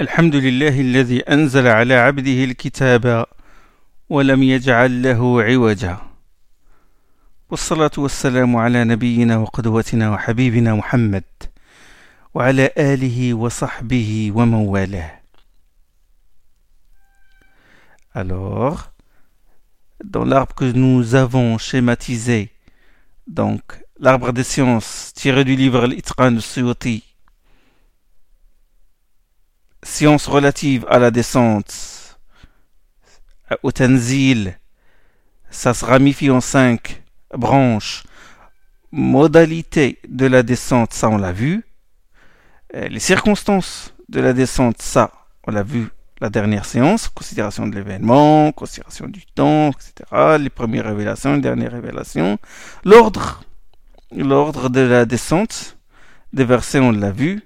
الحمد لله الذي أنزل على عبده الكتاب ولم يجعل له عوجا. والصلاة والسلام على نبينا وقدوتنا وحبيبنا محمد وعلى آله وصحبه ومن والاه Alors, dans l'arbre que nous avons schématisé, donc l'arbre des sciences tiré du livre L'Itran de Suyuti, sciences relatives à la descente, au Tanzil, ça se ramifie en cinq branches. Modalité de la descente, ça on l'a vu. Euh, les circonstances de la descente, ça on l'a vu la dernière séance, considération de l'événement, considération du temps, etc. Les premières révélations, les dernières révélations. L'ordre, l'ordre de la descente des versets, on l'a vu.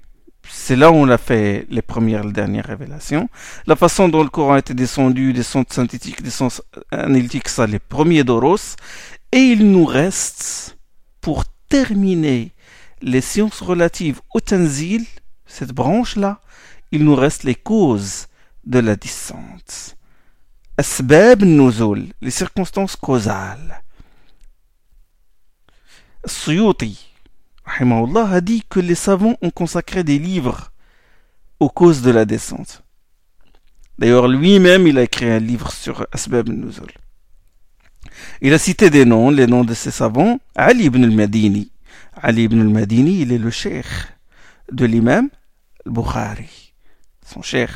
C'est là où on a fait les premières les dernières révélations. La façon dont le Coran a été descendu, descente synthétique, descente analytique, ça les premiers doros. Et il nous reste, pour terminer les sciences relatives au Tanzil, cette branche-là, il nous reste les causes de la descente. Asbab nuzul, les circonstances causales. Suyuti, a dit que les savants ont consacré des livres aux causes de la descente. D'ailleurs, lui-même, il a écrit un livre sur Asbab nuzul. Il a cité des noms, les noms de ces savants. Ali ibn al-Madini. Ali ibn al-Madini, il est le cheikh de l'imam al-Bukhari, son cheikh.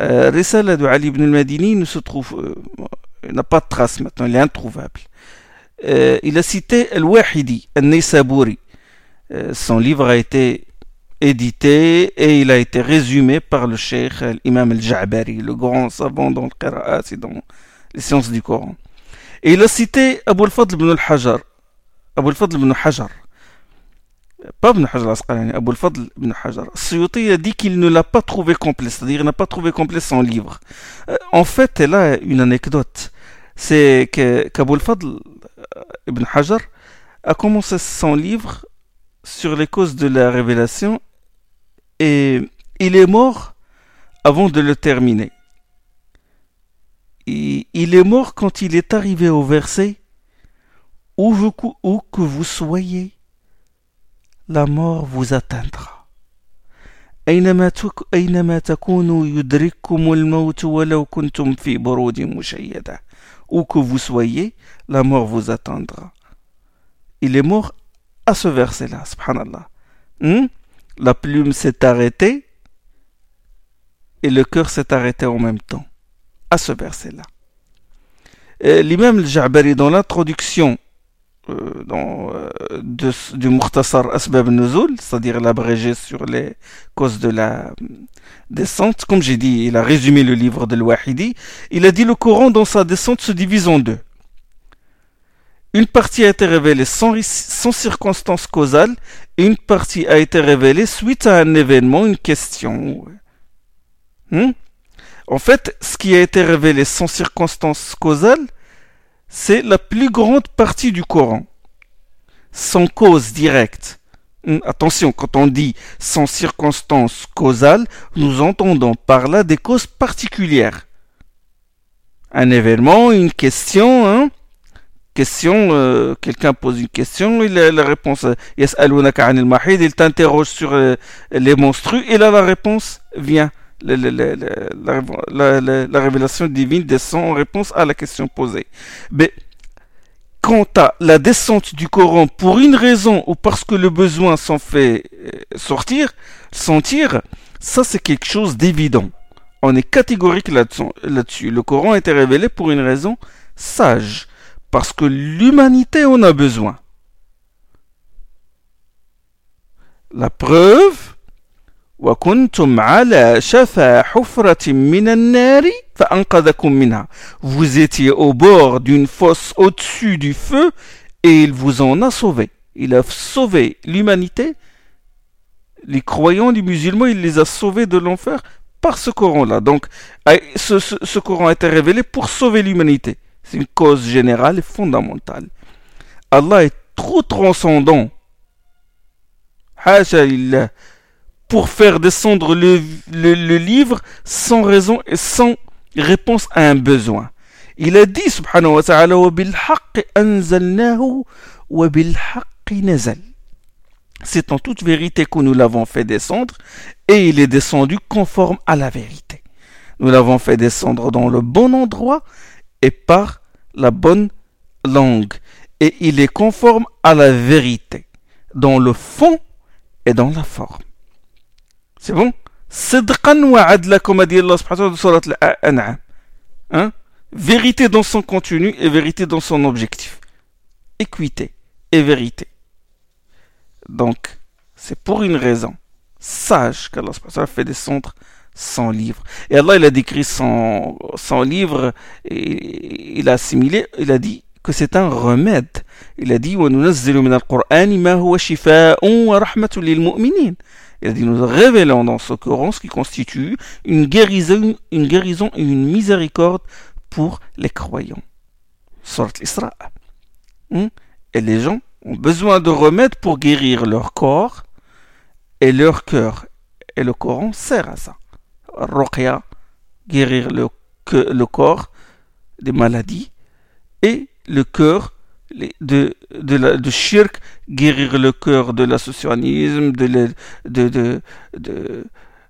Euh, Risala de Ali ibn al-Madini ne trouve, euh, n'a pas de trace maintenant, il est introuvable. Euh, il a cité Al-Wahidi, Al-Nisaburi. Euh, son livre a été édité et il a été résumé par le cheikh Imam al-Ja'bari, le grand savant dans le Qira'at et dans les sciences du Coran. Et il a cité Abu al-Fadl ibn al-Hajar. Abu al-Fadl ibn Hajar. Pas ibn Hajar al-Asqalani, Abu al-Fadl ibn Hajar. Suyuti a dit qu'il ne l'a pas trouvé complet, c'est-à-dire qu'il n'a pas trouvé complet son livre. Euh, en fait, elle a une anecdote. C'est qu'Abu al-Fadl ibn Hajar a commencé son livre sur les causes de la révélation et il est mort avant de le terminer. il est mort quand il est arrivé au verset où, où que vous soyez, la mort vous atteindra. أينما أينما تكونوا يدرككم الموت ولو كنتم في بروج مشيدة où que vous soyez la mort vous attendra il est mort à ce verset-là subhanallah hmm? la plume s'est arrêtée et le cœur s'est arrêté en même temps à ce verset-là l'imam al-Ja'bari dans l'introduction euh, euh, du Mukhtasar Asbab Nuzul, c'est-à-dire l'abrégé sur les causes de la descente. Comme j'ai dit, il a résumé le livre de l'Wahidi. Il a dit le Coran dans sa descente se divise en deux. Une partie a été révélée sans, circonstance causale et une partie a été révélée suite à un événement, une question. Hmm? En fait, ce qui a été révélé sans circonstance causale, c'est la plus grande partie du Coran, sans cause directe. Hmm, attention, quand on dit sans circonstance causale, nous entendons par là des causes particulières. Un événement, une question, hein? Question, euh, quelqu'un pose une question, il a la réponse, il t'interroge sur euh, les monstrues, et là la réponse vient la, révélation divine descend en réponse à la question posée. Mais quant à la descente du Coran pour une raison ou parce que le besoin s'en fait euh, sortir, sentir, ça c'est quelque chose d'évident. On est catégorique là-dessus. le Coran a été révélé pour une raison sage, parce que l'humanité en a besoin. La preuve, vous étiez au bord d'une fosse au-dessus du feu et il vous en a sauvé. Il a sauvé l'humanité, les croyants, les musulmans, il les a sauvés de l'enfer par ce Coran-là. Donc ce, ce Coran a été révélé pour sauver l'humanité. C'est une cause générale et fondamentale. Allah est trop transcendant. Pour faire descendre le, le, livre sans raison et sans réponse à un besoin. Il a dit, subhanahu wa ta'ala, c'est en toute vérité que nous l'avons fait descendre et il est descendu conforme à la vérité. Nous l'avons fait descendre dans le bon endroit et par la bonne langue, et il est conforme à la vérité, dans le fond et dans la forme. C'est bon? Comme a dit Allah hein? Vérité dans son contenu et vérité dans son objectif. Équité et vérité. Donc, c'est pour une raison sage qu'Allah fait des centres 100 livres. Et Allah, il a décrit son 100 livres et il a assimilé, il a dit que c'est un remède. Il a dit Il a dit nous révélons dans ce Coran ce qui constitue une guérison, une guérison et une miséricorde pour les croyants. Sort. Hmm? Et les gens ont besoin de remèdes pour guérir leur corps et leur cœur. Et le Coran sert à ça. Ruqya, guérir le, le corps des maladies et le cœur de, de, la, de shirk, guérir le cœur de l'associationnisme, de, de, de, de,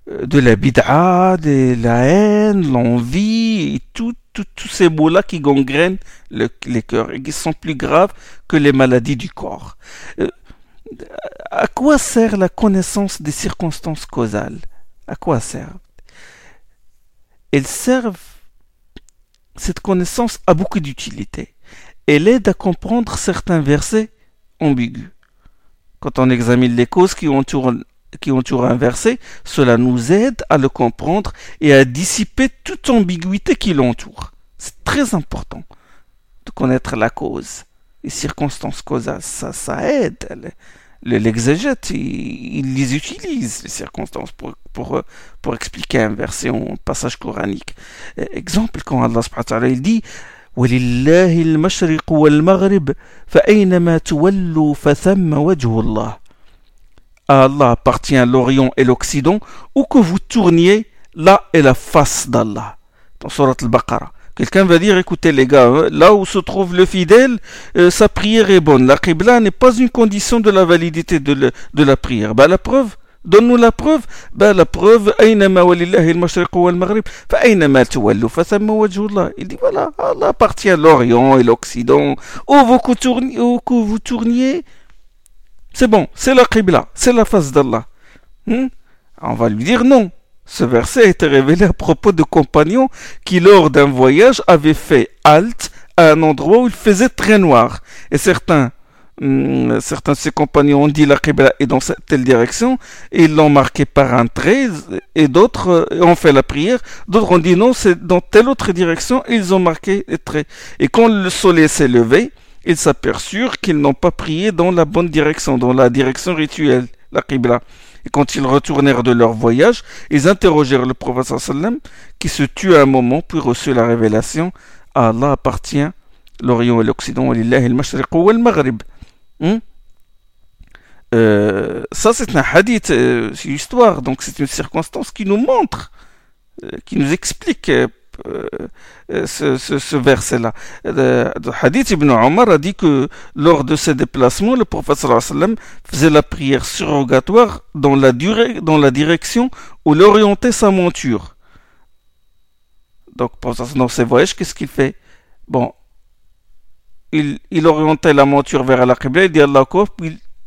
de la bid'a, de la haine, l'envie, et tous ces mots-là qui gangrènent les cœurs et qui sont plus graves que les maladies du corps. Euh, à quoi sert la connaissance des circonstances causales? À quoi sert? Elles servent, cette connaissance a beaucoup d'utilité. Elle aide à comprendre certains versets ambigus. Quand on examine les causes qui entourent qui entourent un verset, cela nous aide à le comprendre et à dissiper toute ambiguïté qui l'entoure. C'est très important de connaître la cause, les circonstances causales. Ça, ça aide L'exégète, il, les utilise, les circonstances, pour, pour, pour expliquer un verset ou un passage coranique. Exemple, quand Allah subhanahu wa ta'ala, il dit ولله المشرق والمغرب فأينما تولوا فثم وجه الله à Allah appartient l'Orient et l'Occident, où que vous tourniez, là est la face d'Allah. Dans Surat al-Baqarah. Quelqu'un va dire, écoutez les gars, hein, là où se trouve le fidèle, euh, sa prière est bonne. La Qibla n'est pas une condition de la validité de, la prière. Bah, la preuve, donne-nous la preuve. Bah, la preuve, il dit voilà, Allah appartient à l'Orient et l'Occident. Où vous, tourniez, vous tourniez, c'est bon, c'est la Qibla, c'est la face d'Allah. Hmm? On va lui dire non. Ce verset a été révélé à propos de compagnons qui, lors d'un voyage, avaient fait halte à un endroit où il faisait très noir. Et certains, hmm, certains de ces compagnons ont dit la Qibla est dans telle direction, et ils l'ont marqué par un trait, et d'autres ont fait la prière. D'autres ont dit non, c'est dans telle autre direction, et ils ont marqué les traits. Et quand le soleil s'est levé, ils s'aperçurent qu'ils n'ont pas prié dans la bonne direction, dans la direction rituelle, la Qibla. Et quand ils retournèrent de leur voyage, ils interrogèrent le prophète qui se tut un moment, puis reçut la révélation Allah appartient l'Orient et l'Occident, hmm? euh, ça c'est un hadith, euh, c'est une histoire, donc c'est une circonstance qui nous montre, euh, qui nous explique euh, ce, ce, verset-là. Le hadith Ibn Omar a dit que lors de ses déplacements, le prophète faisait la prière surrogatoire dans la, durée, dans la direction où il orientait sa monture. Donc, dans ses voyages, qu'est-ce qu'il fait? Bon, il, il, orientait la monture vers la Qibla, il dit Allah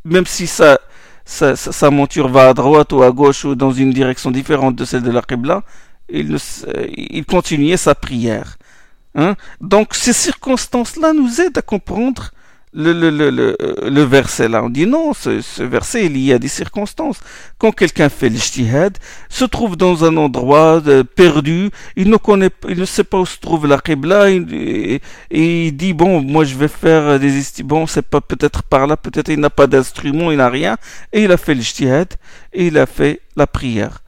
même si sa, sa, sa, monture va à droite ou à gauche ou dans une direction différente de celle de la Qibla, il, continuait sa prière. Hein? Donc ces circonstances-là nous aident à comprendre le, le, le, le, verset là. On dit non, ce, ce, verset est lié à des circonstances. Quand quelqu'un fait l'ijtihad, se trouve dans un endroit euh, perdu, il ne connaît, il ne sait pas où se trouve la Qibla, et, il dit bon, moi je vais faire des bon, c'est pas peut-être par là, peut-être il n'a pas d'instrument, il n'a rien, et il a fait l'ijtihad, et il a fait la prière.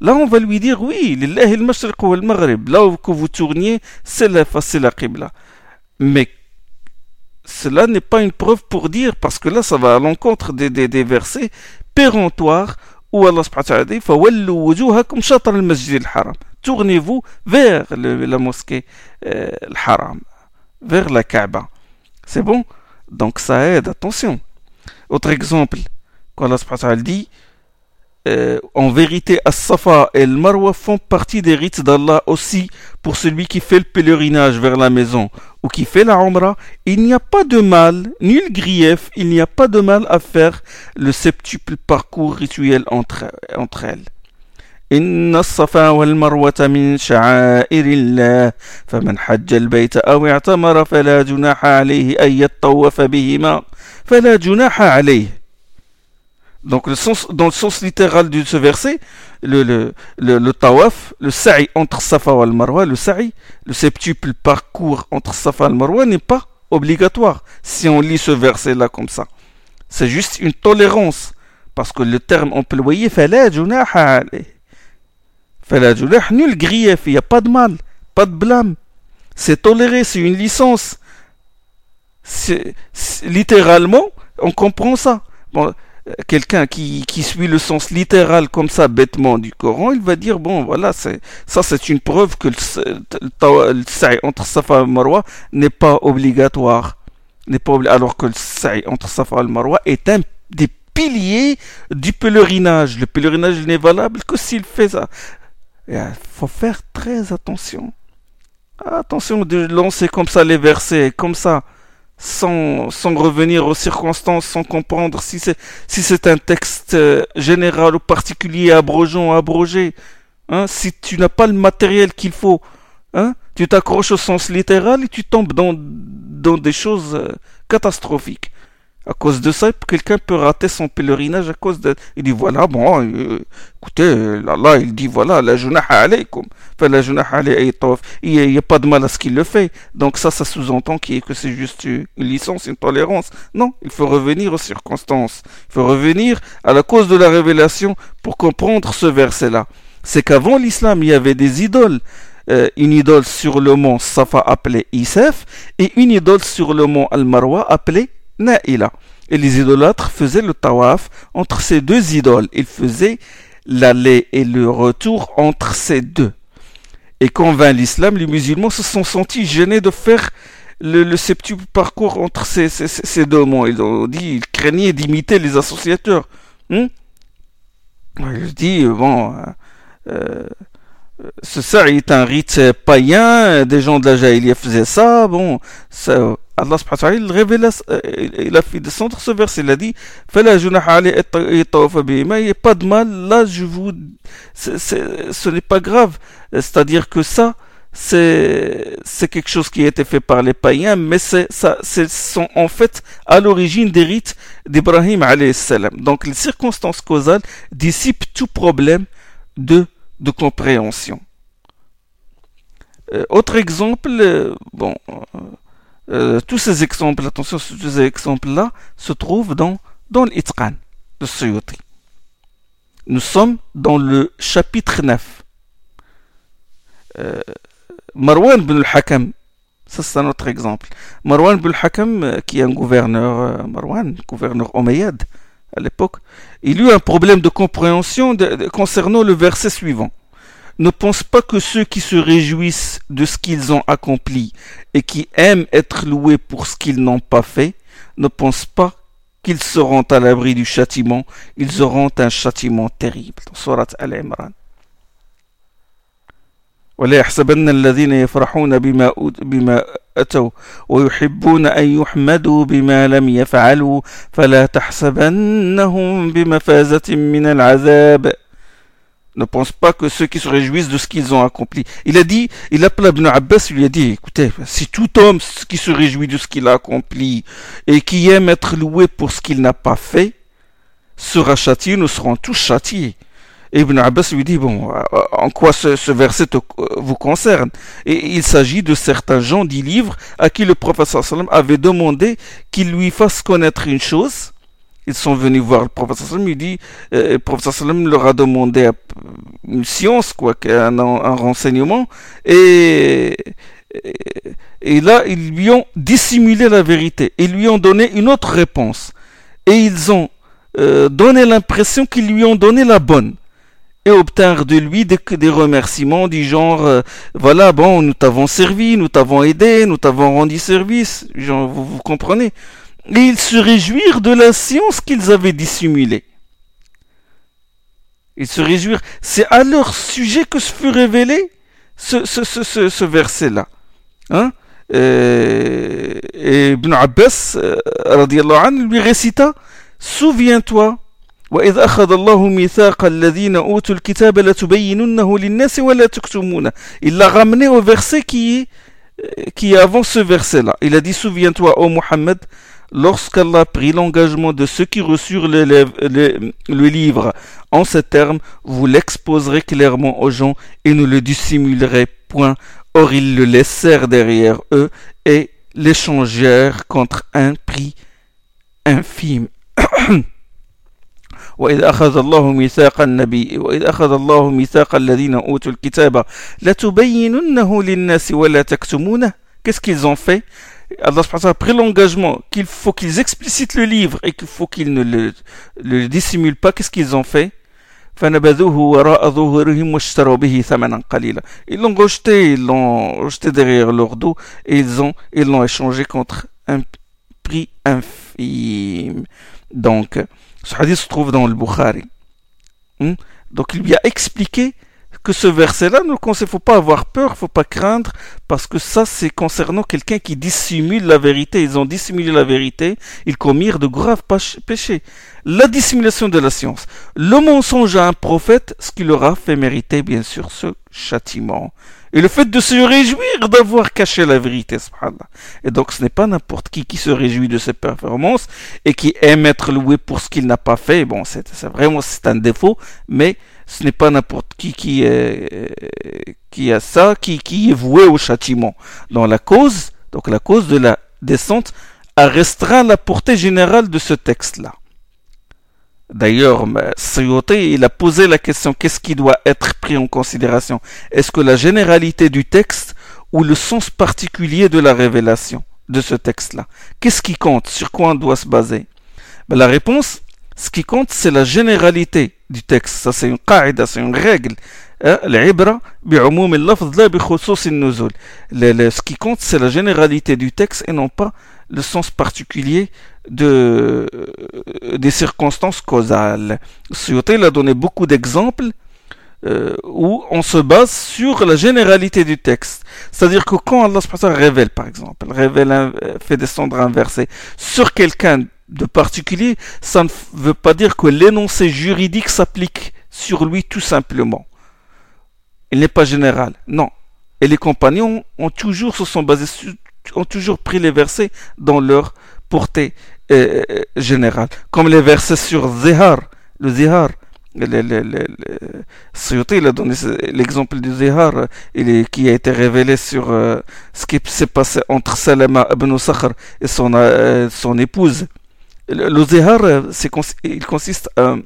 Là, on va lui dire oui, là où que vous tourniez, c'est la face, la Qibla. Mais cela n'est pas une preuve pour dire, parce que là, ça va à l'encontre des, des, versets péremptoires où Allah dit Tournez-vous vers la mosquée euh, haram, vers la Kaaba. C'est bon? Donc ça aide, attention. Autre exemple, quand Allah dit euh, en vérité, As-Safa et le Marwa font partie des rites d'Allah aussi pour celui qui fait le pèlerinage vers la maison ou qui fait la Umrah. Il n'y a pas de mal, nul grief, il n'y a pas de mal à faire le septuple parcours rituel entre, entre elles. إن الصفا والمروة من شعائر الله فمن حج البيت أو اعتمر فلا جناح عليه أن يطوف بهما فلا جناح عليه donc le sens, dans le sens littéral de ce verset, le, le, tawaf, le sa'i entre Safa et Marwa, le sa'i, le septuple parcours entre Safa et Marwa n'est pas obligatoire si on lit ce verset-là comme ça. C'est juste une tolérance. Parce que le terme employé, nul grief, il n'y a pas de mal, pas de blâme. C'est toléré, c'est une licence. littéralement, on comprend ça. Bon, quelqu'un qui, suit le sens littéral comme ça bêtement du Coran, il va dire bon voilà c'est ça c'est une preuve que le, sa'i entre Safa et Marwa n'est pas obligatoire, n'est pas alors que le sa'i entre Safa et Marwa est un des piliers du pèlerinage. Le pèlerinage n'est valable que s'il fait ça. Il faut faire très attention. Attention de lancer comme ça les versets, comme ça sans, sans revenir aux circonstances, sans comprendre si c'est si c'est un texte euh, général ou particulier, abrogeant, abrogé. Hein, si tu n'as pas le matériel qu'il faut, hein, tu t'accroches au sens littéral et tu tombes dans, dans des choses euh, catastrophiques. À cause de ça, quelqu'un peut rater son pèlerinage à cause de... Il dit, voilà, bon, euh, écoutez, là, il dit, voilà, la junaha alaykum. Enfin, la junaha Il n'y a, pas de mal à ce qu'il le fait. Donc ça, ça sous-entend que c'est juste une licence, une tolérance. Non, il faut revenir aux circonstances. Il faut revenir à la cause de la révélation pour comprendre ce verset-là. C'est qu'avant l'islam, il y avait des idoles. Euh, une idole sur le mont Safa appelée Isef et une idole sur le mont Al-Marwa appelée Et les idolâtres faisaient le tawaf entre ces deux idoles. Ils faisaient l'aller et le retour entre ces deux. Et quand vint l'islam, les musulmans se sont sentis gênés de faire le, le septuple parcours entre ces, deux monts. Ils ont dit, ils craignaient d'imiter les associateurs. Hmm? Je dis, bon, euh, euh ça est un rite païen, des gens de la Jahiliya faisaient ça, bon, ça, Allah subhanahu wa ta'ala, il a fait descendre ce verset, il a dit il n'y a pas de mal, là je vous. ce n'est pas grave. C'est-à-dire que ça, c'est quelque chose qui a été fait par les païens, mais ça, ce sont en fait à l'origine des rites d'Ibrahim salam. Donc les circonstances causales dissipent tout problème de, de compréhension. Euh, autre exemple, euh, bon. Euh, euh, tous ces exemples, attention, tous ces exemples-là se trouvent dans, dans l'Itqan de Suyuti. Nous sommes dans le chapitre 9. Euh, Marwan bin al-Hakam, ça c'est un autre exemple. Marwan bin al-Hakam, euh, qui est un gouverneur, Marwan, gouverneur Omeyyad à l'époque, il eut un problème de compréhension concernant le verset suivant ne pense pas que ceux qui se réjouissent de ce qu'ils ont accompli et qui aiment être loués pour ce qu'ils n'ont pas fait, ne pensent pas qu'ils seront à l'abri du châtiment, ils auront un châtiment terrible. Surat Al-Imran. ولا يحسبن الذين يفرحون بما بما أتوا ويحبون أن يحمدوا بما لم يفعلوا فلا تحسبنهم بمفازة من العذاب ne pense pas que ceux qui se réjouissent de ce qu'ils ont accompli. Il a dit, il appela Ibn Abbas, il lui a dit, écoutez, si tout homme qui se réjouit de ce qu'il a accompli et qui aime être loué pour ce qu'il n'a pas fait, sera châtié, nous serons tous châtiés. Et Ibn Abbas lui dit, bon, en quoi ce, verset vous concerne? Et il s'agit de certains gens du livre à qui le prophète avait demandé qu'il lui fasse connaître une chose ils sont venus voir le sallam, il dit, euh, le professeur sallam leur a demandé une science, quoi, un, renseignement, et, là, ils lui ont dissimulé la vérité, ils lui ont donné une autre réponse, et ils ont euh, donner l'impression qu'ils lui ont donné la bonne et obtenir de lui des, remerciements du genre euh, voilà bon nous t'avons servi nous t'avons aidé nous t'avons rendu service. Vous comprenez? et ils se réjouirent de la science qu'ils avaient dissimulée ils se réjouirent c'est à leur sujet que se fut révélé ce, ce, ce, ce, ce verset là hein euh, et Ibn Abbas euh, radiallahu anhu lui récita souviens-toi وإذ أخذ الله ميثاق الذين أوتوا الكتاب لتبيننه للناس ولا تكتمونه Il l'a ramené au verset qui est, qui est avant ce verset-là. Il a dit Souviens-toi, ô Muhammad, lorsqu'Allah a pris l'engagement de ceux qui reçurent le, le, le, le, livre en ces termes, vous l'exposerez clairement aux gens et ne le dissimulerez point. Or, ils le laissèrent derrière eux et l'échangèrent contre un prix infime. وإذ أخذ الله ميثاق النبي وإذ أخذ الله ميثاق الذين أوتوا الكتاب لتبيننه للناس ولا تكتمونه Qu'est-ce qu'ils ont fait Allah a pris l'engagement qu'il faut qu'ils explicitent le livre et qu'il faut qu'ils ne le, dissimulent pas. Qu'est-ce qu'ils ont fait? ils l'ont rejeté, ils l'ont rejeté derrière leur dos et ils ont, ils l'ont échangé contre un prix infime. Donc, ce hadith se trouve dans le Bukhari. Hmm? Donc, il lui a expliqué que ce verset-là, il ne faut pas avoir peur, faut pas craindre, parce que ça, c'est concernant quelqu'un qui dissimule la vérité. Ils ont dissimulé la vérité, ils commirent de graves péchés. La dissimulation de la science, le mensonge à un prophète, ce qui leur a fait mériter, bien sûr, ce châtiment. Et le fait de se réjouir d'avoir caché la vérité, subhanallah. Et donc ce n'est pas n'importe qui qui se réjouit de ses performances et qui aime être loué pour ce qu'il n'a pas fait. Bon, c'est vraiment c'est un défaut, mais ce n'est pas n'importe qui qui, est, qui a ça, qui, est voué au châtiment. Dans la cause, donc la cause de la descente a restreint la portée générale de ce texte-là. D'ailleurs, Suyuti, il a posé la question qu'est-ce qui doit être pris en considération? Est-ce que la généralité du texte ou le sens particulier de la révélation de ce texte-là? Qu'est-ce qui compte? Sur quoi on doit se baser? Ben, La réponse, ce qui compte, c'est la généralité du texte. Ça, c'est une qaïda, c'est une règle. Hein? Ce qui compte, c'est la généralité du texte et non pas le sens particulier de, euh, des circonstances causales. Suyuti a donné beaucoup d'exemples euh, où on se base sur la généralité du texte. C'est-à-dire que quand Allah révèle, par exemple, révèle un, euh, fait descendre un verset sur quelqu'un de particulier, ça ne veut pas dire que l'énoncé juridique s'applique sur lui tout simplement. Il n'est pas général. Non. Et les compagnons ont toujours se sont basés ont toujours pris les versets dans leur portée euh, euh, générale. Comme les versets sur Zihar, le Zihar. Le, le, le, il a donné l'exemple du Zihar qui a été révélé sur euh, ce qui s'est passé entre Salama ibn Sakhr et son, euh, son épouse. Le, Zihar, il consiste à,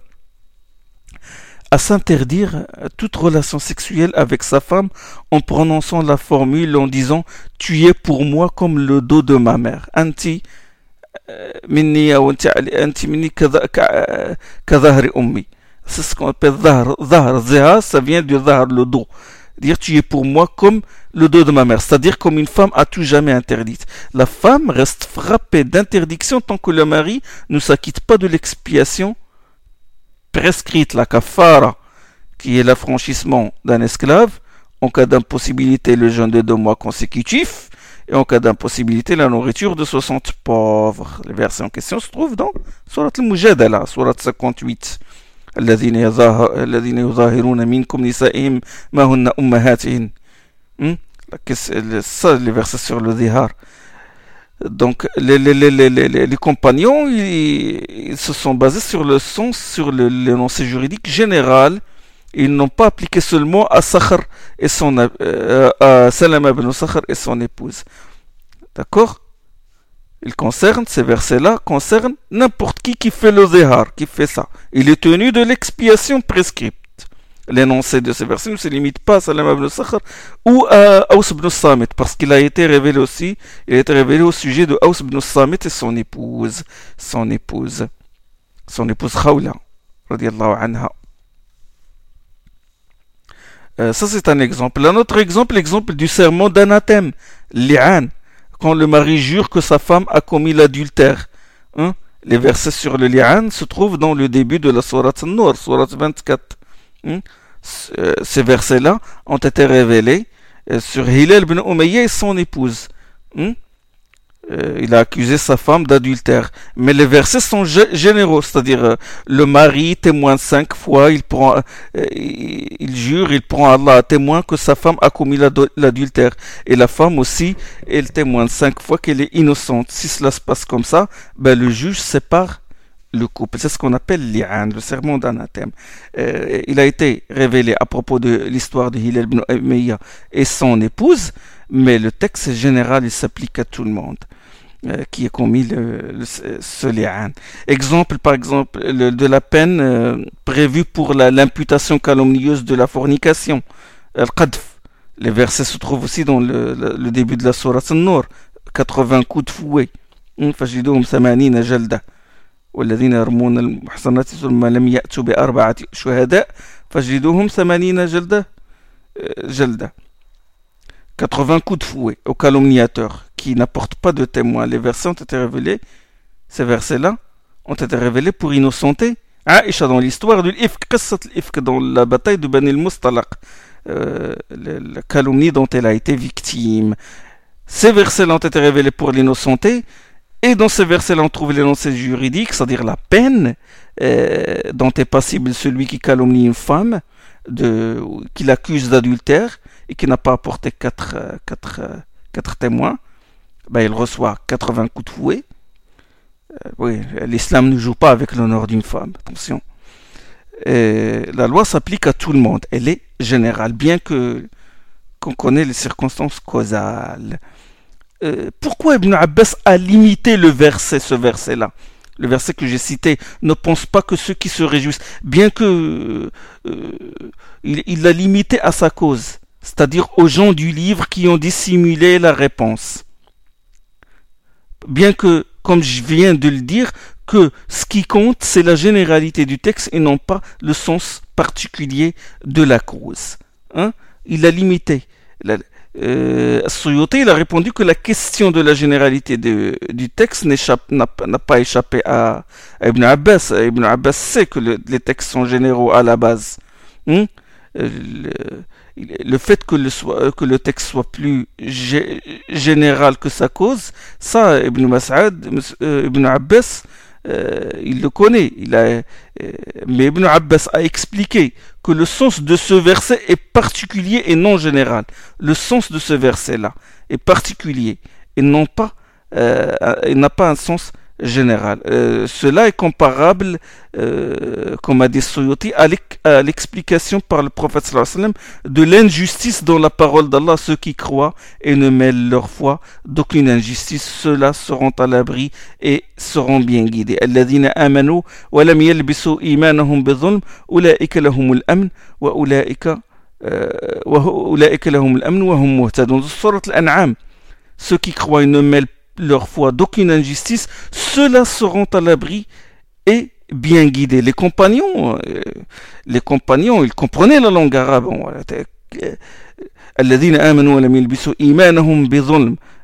à s'interdire toute relation sexuelle avec sa femme en prononçant la formule en disant Tu es pour moi comme le dos de ma mère. C'est ce qu'on appelle zahar. Zahar, ça vient du zahar, le dos. Dire tu es pour moi comme le dos de ma mère, c'est-à-dire comme une femme à tout jamais interdite. La femme reste frappée d'interdiction tant que le mari ne s'acquitte pas de l'expiation prescrite, la kafara, qui est l'affranchissement d'un esclave, en cas d'impossibilité le jeûne de deux mois consécutifs, et en cas d'impossibilité, la nourriture de 60 pauvres. Le verset en question se trouve dans Surat al-Mujadala, Surat 58. الذين الذين يظاهرون منكم نسائهم ما هن أمهاتهن ça les versets sur le zihar donc les, les, les, les, les compagnons ils, ils, se sont basés sur le sens sur l'énoncé juridique général ils n'ont pas appliqué seulement à Sakhar et son euh, à Salama ibn Sakhar et son épouse. D'accord Il concerne, ces versets-là concernent n'importe qui qui fait le zéhar, qui fait ça. Il est tenu de l'expiation prescrite. L'énoncé de ces versets ne se limite pas à Salama ibn Sakhar ou à Aus ibn Samit, parce qu'il a été révélé aussi, il a été révélé au sujet de Aus ibn Samit et son épouse. Son épouse. son épouse Khawla, anha. Euh, ça, c'est un exemple. Un autre exemple, l'exemple du serment d'anathème, li'an, quand le mari jure que sa femme a commis l'adultère. Hein? Les versets sur le li'an se trouvent dans le début de la sourate Nour, sourate 24. Hein? Euh, ces versets-là ont été révélés euh, sur Hillel ibn Umayya et son épouse. Hein? Euh, il a accusé sa femme d'adultère. Mais les versets sont généraux, c'est-à-dire euh, le mari témoigne cinq fois, il prend, euh, il jure, il prend Allah à témoin que sa femme a commis l'adultère. Et la femme aussi, elle témoigne cinq fois qu'elle est innocente. Si cela se passe comme ça, ben le juge sépare le couple. C'est ce qu'on appelle l'i'an, le serment d'anathème. il a été révélé à propos de l'histoire de Hillel ibn Umayya et son épouse, mais le texte général, il s'applique à tout le monde. Euh, qui a commis le, ce li'an. Exemple, par exemple, de la peine euh, prévue pour l'imputation calomnieuse de la fornication, al-qadf. Les versets se trouvent aussi dans le, le début de la sourate An-Nur, 80 coups de fouet. فجلدوهم ثمانين جلدة والذين يرمون المحصنات ثم لم يأتوا بأربعة شهداء فجلدوهم ثمانين جلدة جلدة 80 coups de fouet au calomniateur qui n'apporte pas de témoins. Les versets ont été révélés, ces versets-là ont été révélés pour innocenter Aïcha dans l'histoire du Ifk, dans la bataille de Bani al-Mustalaq, euh, la calomnie dont elle a été victime. Ces versets-là ont été révélés pour l'innocenter, et dans ces versets-là on trouve l'énoncé juridique, c'est-à-dire la peine euh, dont est passible celui qui calomnie une femme, de, qui l'accuse d'adultère, et qui n'a pas apporté quatre, euh, témoins, ben, il reçoit 80 coups de fouet. Euh, oui, l'islam ne joue pas avec l'honneur d'une femme, attention. la loi s'applique à tout le monde, elle est générale, bien que qu'on connaît les circonstances causales. pourquoi Ibn Abbas a limité le verset, ce verset-là? Le verset que j'ai cité, ne pense pas que ceux qui se réjouissent, bien que il l'a limité à sa cause c'est-à-dire aux gens du livre qui ont dissimulé la réponse. Bien que, comme je viens de le dire, que ce qui compte, c'est la généralité du texte et non pas le sens particulier de la cause. Hein? Il a limité. euh, il a répondu que la question de la généralité du texte n'a pas échappé à, Ibn Abbas. Ibn Abbas sait que les textes sont généraux à la base. Hein? le fait que le, soit, que le texte soit plus général que sa cause, ça, Ibn Mas'ad, euh, Ibn Abbas, euh, il le connaît. Il a, euh, mais Ibn Abbas a expliqué que le sens de ce verset est particulier et non général. Le sens de ce verset-là est particulier et non pas, il n'a pas un sens général. Euh, cela est comparable, euh, comme a dit Soyoti, à l'explication par le prophète sallam de l'injustice dans la parole d'Allah. Ceux qui croient et ne mêlent leur foi d'aucune injustice, ceux-là seront à l'abri et seront bien guidés. الذين آمنوا ولم يلبسوا إيمانهم بظلم أولئك لهم الأمن وأولئك وأولئك لهم الأمن وهم مهتدون. Surat al-An'am. Ceux qui croient et ne mêlent leur foi d'aucune injustice, ceux-là seront à l'abri et bien guidés. Les compagnons, euh, les compagnons, ils comprenaient la langue arabe.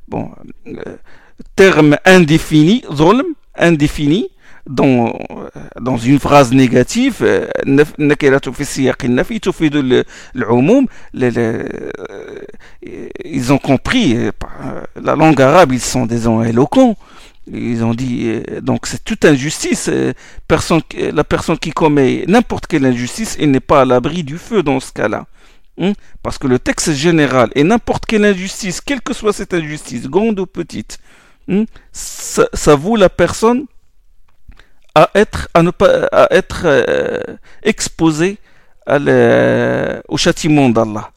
Bon, euh, terme indéfini, indéfini, dans, dans une phrase négative ils ont compris la langue arabe ils sont des gens éloquents. Ils ont dit donc c'est toute injustice personne, la personne qui commet n'importe quelle injustice il n'est pas à l'abri du feu dans ce cas-là. Parce que le texte général et n'importe quelle injustice quelle que soit cette injustice grande ou petite ça, ça vaut la personne à être, à ne pas, à être euh, exposé à au châtiment d'Allah.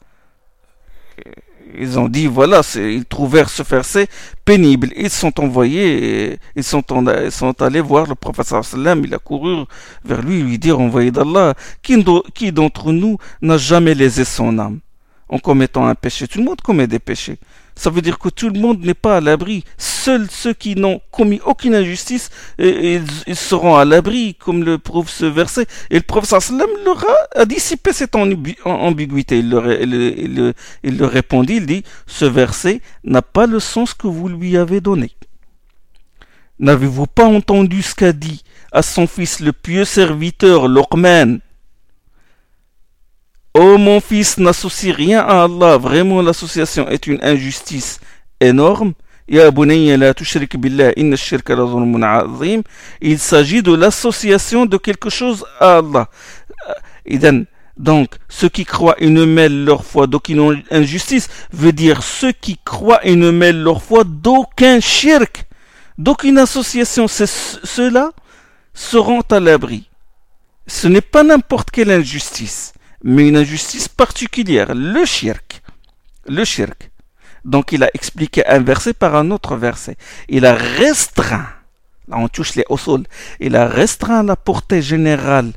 Ils ont dit, voilà, ils trouvèrent ce verset pénible. Ils sont envoyés, ils sont, ils sont allés voir le prophète sallam, il a couru vers lui, lui dire, envoyé d'Allah, qui, qui d'entre nous n'a jamais lésé son âme en commettant un péché? Tout le monde commet des péchés. Ça veut dire que tout le monde n'est pas à l'abri. Seuls ceux qui n'ont commis aucune injustice, ils, seront à l'abri, comme le prouve ce verset. Et le prophète sallam leur a, dissipé cette ambiguïté. Il leur, répondit, il dit, ce verset n'a pas le sens que vous lui avez donné. N'avez-vous pas entendu ce qu'a dit à son fils le pieux serviteur Luqman? Oh mon fils, n'associe rien à Allah. Vraiment, l'association est une injustice énorme. Il s'agit de l'association de quelque chose à Allah. Donc, ceux qui croient et ne mêlent leur foi d'aucune injustice veut dire ceux qui croient et ne mêlent leur foi d'aucun shirk, d'aucune association. Ceux-là seront à l'abri. Ce n'est pas n'importe quelle injustice mais une injustice particulière, le shirk. Le shirk. Donc il a expliqué un verset par un autre verset. Il a restreint, là on touche les sol, il a restreint la portée générale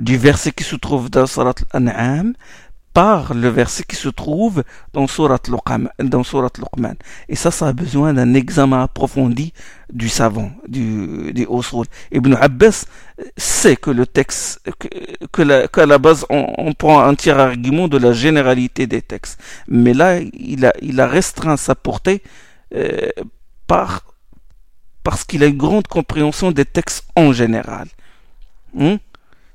du verset qui se trouve dans Salat al-An'am par le verset qui se trouve dans Surat Luqman. Et ça, ça a besoin d'un examen approfondi du savant, du, du Ibn Abbas sait que le texte, que, qu'à la base, on, prend un tiers argument de la généralité des textes. Mais là, il a, il a restreint sa portée euh, par, parce qu'il a une grande compréhension des textes en général. Hmm?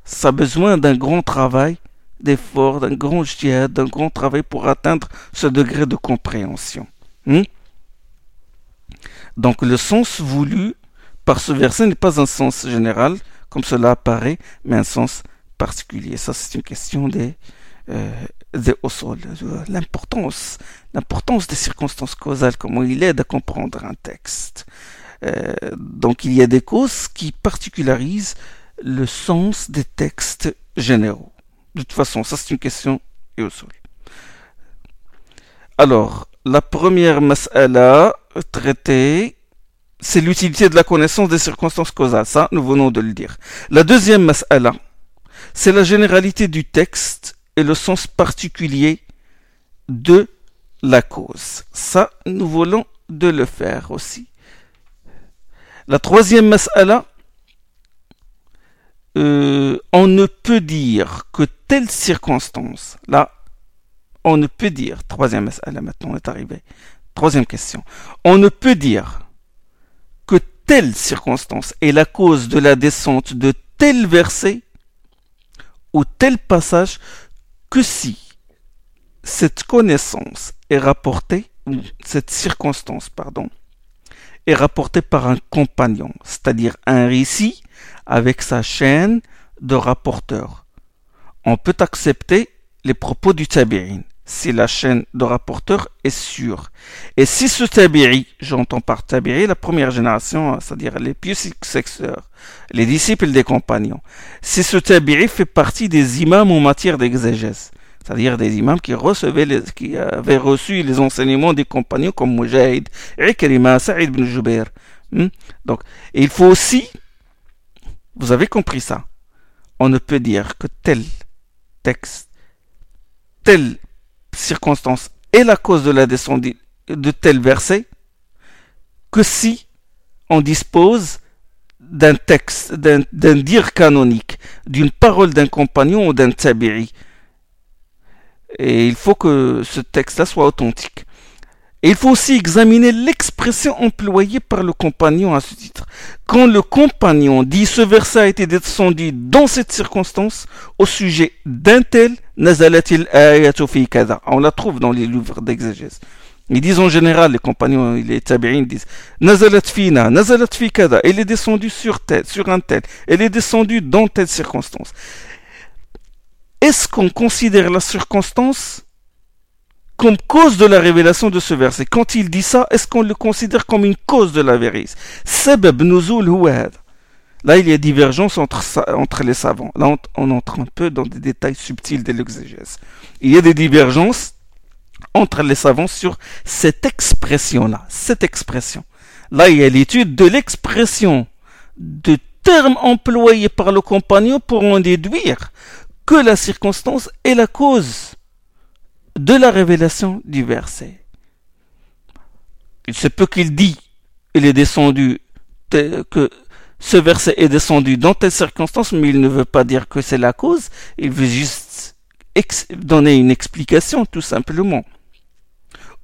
Ça a besoin d'un grand travail d'effort, d'un grand jihad, d'un grand travail pour atteindre ce degré de compréhension. Hmm? Donc le sens voulu par ce verset n'est pas un sens général, comme cela apparaît, mais un sens particulier. Ça, c'est une question des, euh, des l'importance, l'importance des circonstances causales, comment il aide à comprendre un texte. Euh, donc il y a des causes qui particularisent le sens des textes généraux. De toute façon, ça c'est une question et au. Alors, la première mas'ala traitée, c'est l'utilité de la connaissance des circonstances causales. Ça, nous venons de le dire. La deuxième mas'ala, c'est la généralité du texte et le sens particulier de la cause. Ça, nous voulons de le faire aussi. La troisième mas'ala, euh, on ne peut dire que telle circonstance, là, on ne peut dire, troisième là maintenant on est arrivé, troisième question, on ne peut dire que telle circonstance est la cause de la descente de tel verset ou tel passage que si cette connaissance est rapportée, cette circonstance, pardon, est rapportée par un compagnon, c'est-à-dire un récit avec sa chaîne de rapporteurs. On peut accepter les propos du tabi'in si la chaîne de rapporteurs est sûre. Et si ce tabi'i, j'entends par tabi'i la première génération, c'est-à-dire les pieux successeurs, les disciples des compagnons, si ce tabi'i fait partie des imams en matière d'exégèse, c'est-à-dire des imams qui recevaient les, qui avaient reçu les enseignements des compagnons comme Mujahid, Ikrima, Saïd ibn Jubair. Hmm? Donc, il faut aussi vous avez compris ça. On ne peut dire que tel texte, telle circonstance est la cause de la descente de tel verset que si on dispose d'un texte, d'un dire canonique, d'une parole d'un compagnon ou d'un tabiri. Et il faut que ce texte-là soit authentique il faut aussi examiner l'expression employée par le compagnon à ce titre. Quand le compagnon dit ce verset a été descendu dans cette circonstance au sujet d'un tel, on la trouve dans les livres d'exégèse. Ils disent en général, les compagnons, les tabi'in disent Nazalat fina, nazalat. Elle est descendue sur tel, sur un tel. Elle est descendue dans telle circonstance. Est-ce qu'on considère la circonstance comme cause de la révélation de ce verset? Quand il dit ça, est-ce qu'on le considère comme une cause de la vérité? Là, il y a divergence entre, entre les savants. Là, on, entre un peu dans des détails subtils de l'exégèse. Il y a des divergences entre les savants sur cette expression-là. Cette expression. Là, il y a l'étude de l'expression de termes employés par le compagnon pour en déduire que la circonstance est la cause de la révélation du verset. il se peut qu'il dit, il est descendu, que ce verset est descendu dans telle circonstance, mais il ne veut pas dire que c'est la cause, il veut juste donner une explication tout simplement.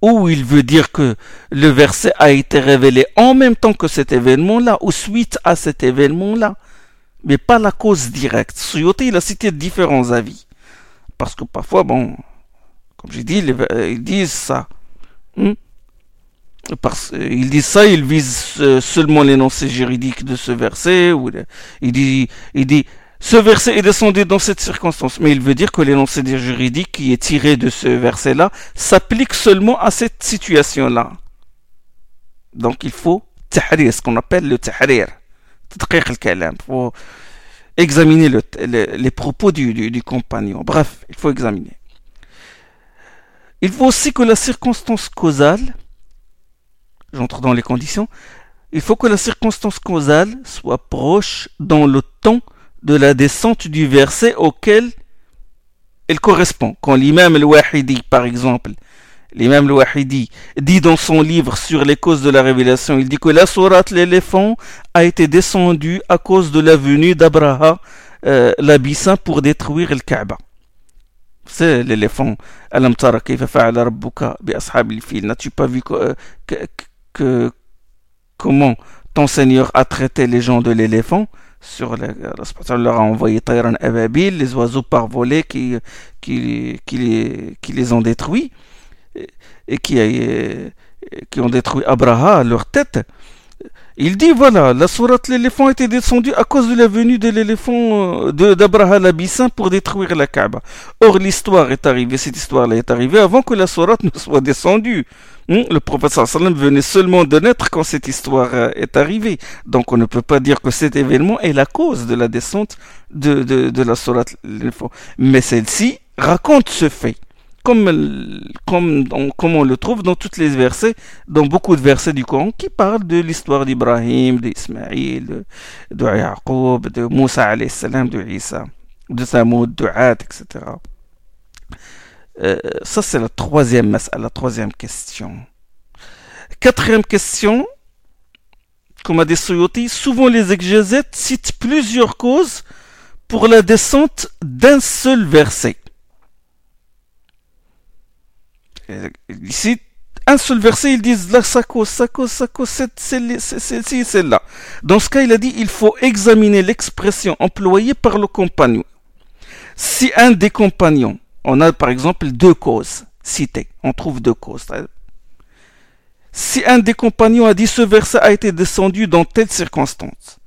Ou il veut dire que le verset a été révélé en même temps que cet événement-là, ou suite à cet événement-là, mais pas la cause directe. Suyoti, il a cité différents avis. Parce que parfois, bon, comme j'ai dit, ils disent ça. Hmm? parce il dit ça, il vise euh, seulement l'énoncé juridique de ce verset. Ou il dit, il dit, ce verset est descendu dans cette circonstance, mais il veut dire que l'énoncé juridique qui est tiré de ce verset-là s'applique seulement à cette situation-là. Donc il faut tahrir, ce qu'on appelle le tahrir. Il faut examiner les propos du, du compagnon. Bref, il faut examiner. Il faut aussi que la circonstance causale j'entre dans les conditions, il faut que la circonstance causale soit proche dans le temps de la descente du verset auquel elle correspond. Quand l'imam al-Wahidi, par exemple, l'imam al-Wahidi dit dans son livre sur les causes de la révélation, il dit que la sourate l'éléphant a été descendue à cause de la venue d'Abraha, euh, pour détruire le Kaaba. C'est l'éléphant. N'as-tu pas vu que, euh, que, comment ton Seigneur a traité les gens de l'éléphant? Sur les, leur a envoyé Tayran Ababil, les oiseaux qui, qui, qui, les ont détruits et qui, ont détruit Abraha à leur tête. Il dit voilà, la sourate l'éléphant était descendue à cause de la venue de l'éléphant euh, d'Abraham l'abyssin pour détruire la Kaaba. Or l'histoire est arrivée, cette histoire-là est arrivée avant que la sourate ne soit descendue. Hmm? Le prophète sallam venait seulement de naître quand cette histoire euh, est arrivée. Donc on ne peut pas dire que cet événement est la cause de la descente de, de, de la sourate l'éléphant. Mais celle-ci raconte ce fait comme, comme, on le trouve dans tous les versets, dans beaucoup de versets du Coran qui parlent de l'histoire d'Ibrahim, d'Ismaïl, de, de Yaqub, de Moussa de Isa, de Samoud, de Had, etc. Euh, ça, c'est la troisième, la troisième question. Quatrième question, comme a dit Suyoti, souvent les exégètes citent plusieurs causes pour la descente d'un seul verset. Ici, un seul verset, ils disent la sako, sako, sako, celle-ci, celle-là. Dans ce cas, il a dit il faut examiner l'expression employée par le compagnon. Si un des compagnons, on a par exemple deux causes citées, on trouve deux causes. Si un des compagnons a dit ce verset a été descendu dans telle circonstance,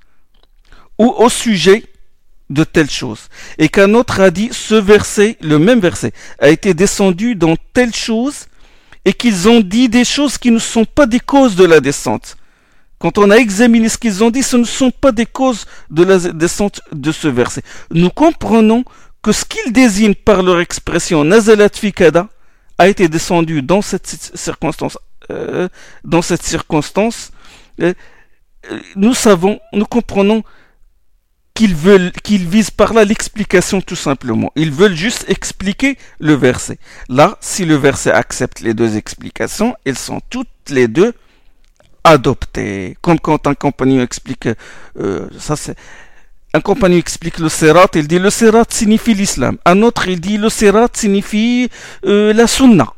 ou au sujet de telle chose. Et qu'un autre a dit ce verset, le même verset, a été descendu dans telle chose et qu'ils ont dit des choses qui ne sont pas des causes de la descente. Quand on a examiné ce qu'ils ont dit, ce ne sont pas des causes de la descente de ce verset. Nous comprenons que ce qu'ils désignent par leur expression nazalat fikada a été descendu dans cette circonstance, euh, dans cette circonstance. Euh, nous savons, nous comprenons qu'ils veulent, qu'ils visent par là l'explication tout simplement. Ils veulent juste expliquer le verset. Là, si le verset accepte les deux explications, elles sont toutes les deux adoptées. Comme quand un compagnon explique, euh, ça c'est, un compagnon explique le sérat, il dit le sérat signifie l'islam. Un autre, il dit le sérat signifie euh, la sunna.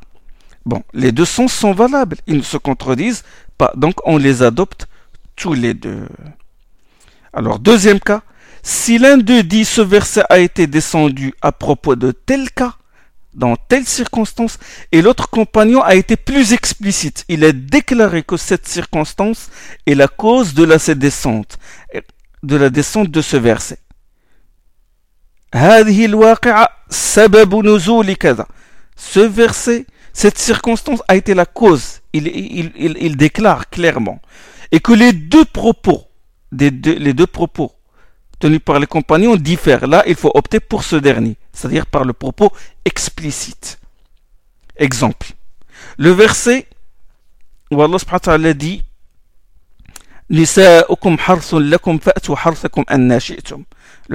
Bon, les deux sens sont valables, ils ne se contredisent pas, donc on les adopte tous les deux. Alors, deuxième cas, si l'un d'eux dit ce verset a été descendu à propos de tel cas, dans telle circonstance, et l'autre compagnon a été plus explicite. Il a déclaré que cette circonstance est la cause de la descente, de la descente de ce verset. Ce verset, cette circonstance a été la cause. Il, déclare clairement. Et que les deux propos, les deux propos tenu par les compagnons diffère. Là, il faut opter pour ce dernier, c'est-à-dire par le propos explicite. Exemple. Le verset où Allah subhanahu wa ta'ala dit le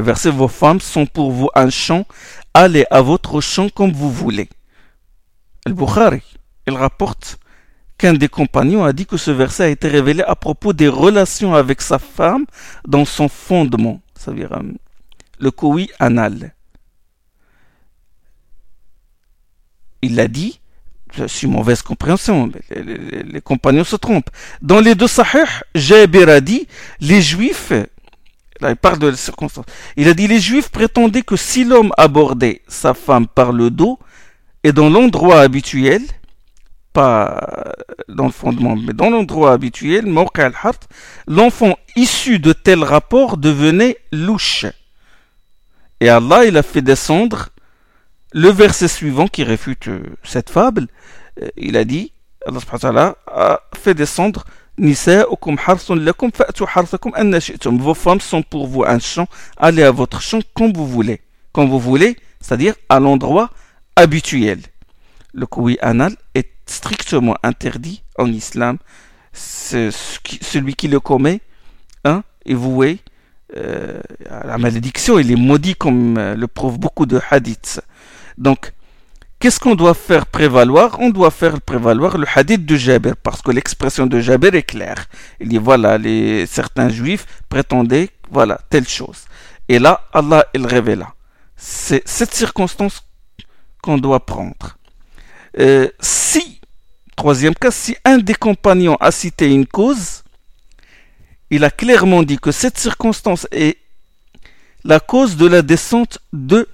verset Vos femmes sont pour vous un champ, allez à votre champ comme vous voulez. Al-Bukhari, il rapporte qu'un des compagnons a dit que ce verset a été révélé à propos des relations avec sa femme dans son fondement, euh, le koui anal. Il a dit, je suis mauvaise compréhension, les, compagnons se trompent. Dans les deux sahih, Jabir a dit, les juifs, là il parle de circonstances, il a dit, les juifs prétendaient que si l'homme abordait sa femme par le dos et dans l'endroit habituel, pas dans le fondement, mais dans l'endroit habituel, l'enfant issu de tel rapport devenait louche. Et Allah, il a fait descendre le verset suivant qui réfute euh, cette fable. Euh, il a dit, Allah a fait descendre vos femmes sont pour vous un champ, allez à votre champ quand vous voulez. Quand vous voulez, c'est-à-dire à, l'endroit habituel. Le koui anal est strictement interdit en islam. celui qui le commet hein, est voué euh, à la malédiction. Il est maudit comme euh, le prouvent beaucoup de hadiths. Donc, qu'est-ce qu'on doit faire prévaloir? On doit faire prévaloir le hadith de Jabir, parce que l'expression de Jabir est claire. Il dit, voilà, les, certains juifs prétendaient, voilà, telle chose. Et là, Allah, il révéla. C'est cette circonstance qu'on doit prendre. Euh, si Troisième cas, si un des compagnons a cité une cause, il a clairement dit que cette circonstance est la cause de la descente de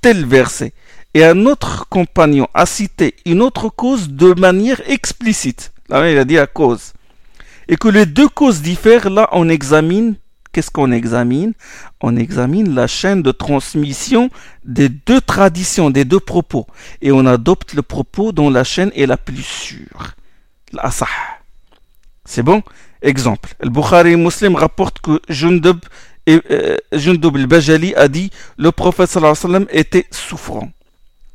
tel verset. Et un autre compagnon a cité une autre cause de manière explicite. Là, il a dit la cause. Et que les deux causes diffèrent, là, on examine qu'est-ce qu'on examine? On examine la chaîne de transmission des deux traditions, des deux propos. Et on adopte le propos dont la chaîne est la plus sûre. L'asah. C'est bon? Exemple. Le Bukhari Muslim rapporte que Jundub, euh, al-Bajali a dit le prophète sallallahu alayhi wa sallam était souffrant.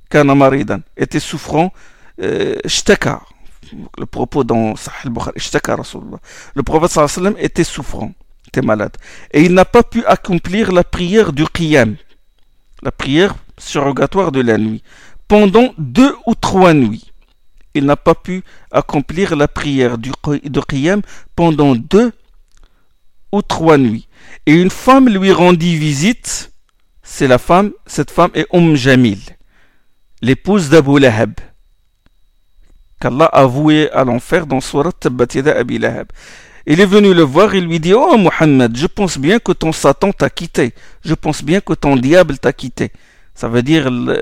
Kana maridan. Était souffrant. Euh, le propos dans Sahih al-Bukhari. Le prophète sallallahu alayhi wa sallam était souffrant Et il n'a pas pu accomplir la prière du qiyam, la prière surrogatoire de la nuit, pendant deux ou trois nuits. Il n'a pas pu accomplir la prière du, qiyam pendant deux ou trois nuits. Et une femme lui rendit visite. C'est la femme, cette femme est Umm Jamil, l'épouse d'Abu Lahab qu'Allah a voué à l'enfer dans Surat Tabbat Abi Lahab. Il est venu le voir et lui dit Oh Mohammed, je pense bien que ton Satan t'a quitté. Je pense bien que ton diable t'a quitté. Ça veut dire euh,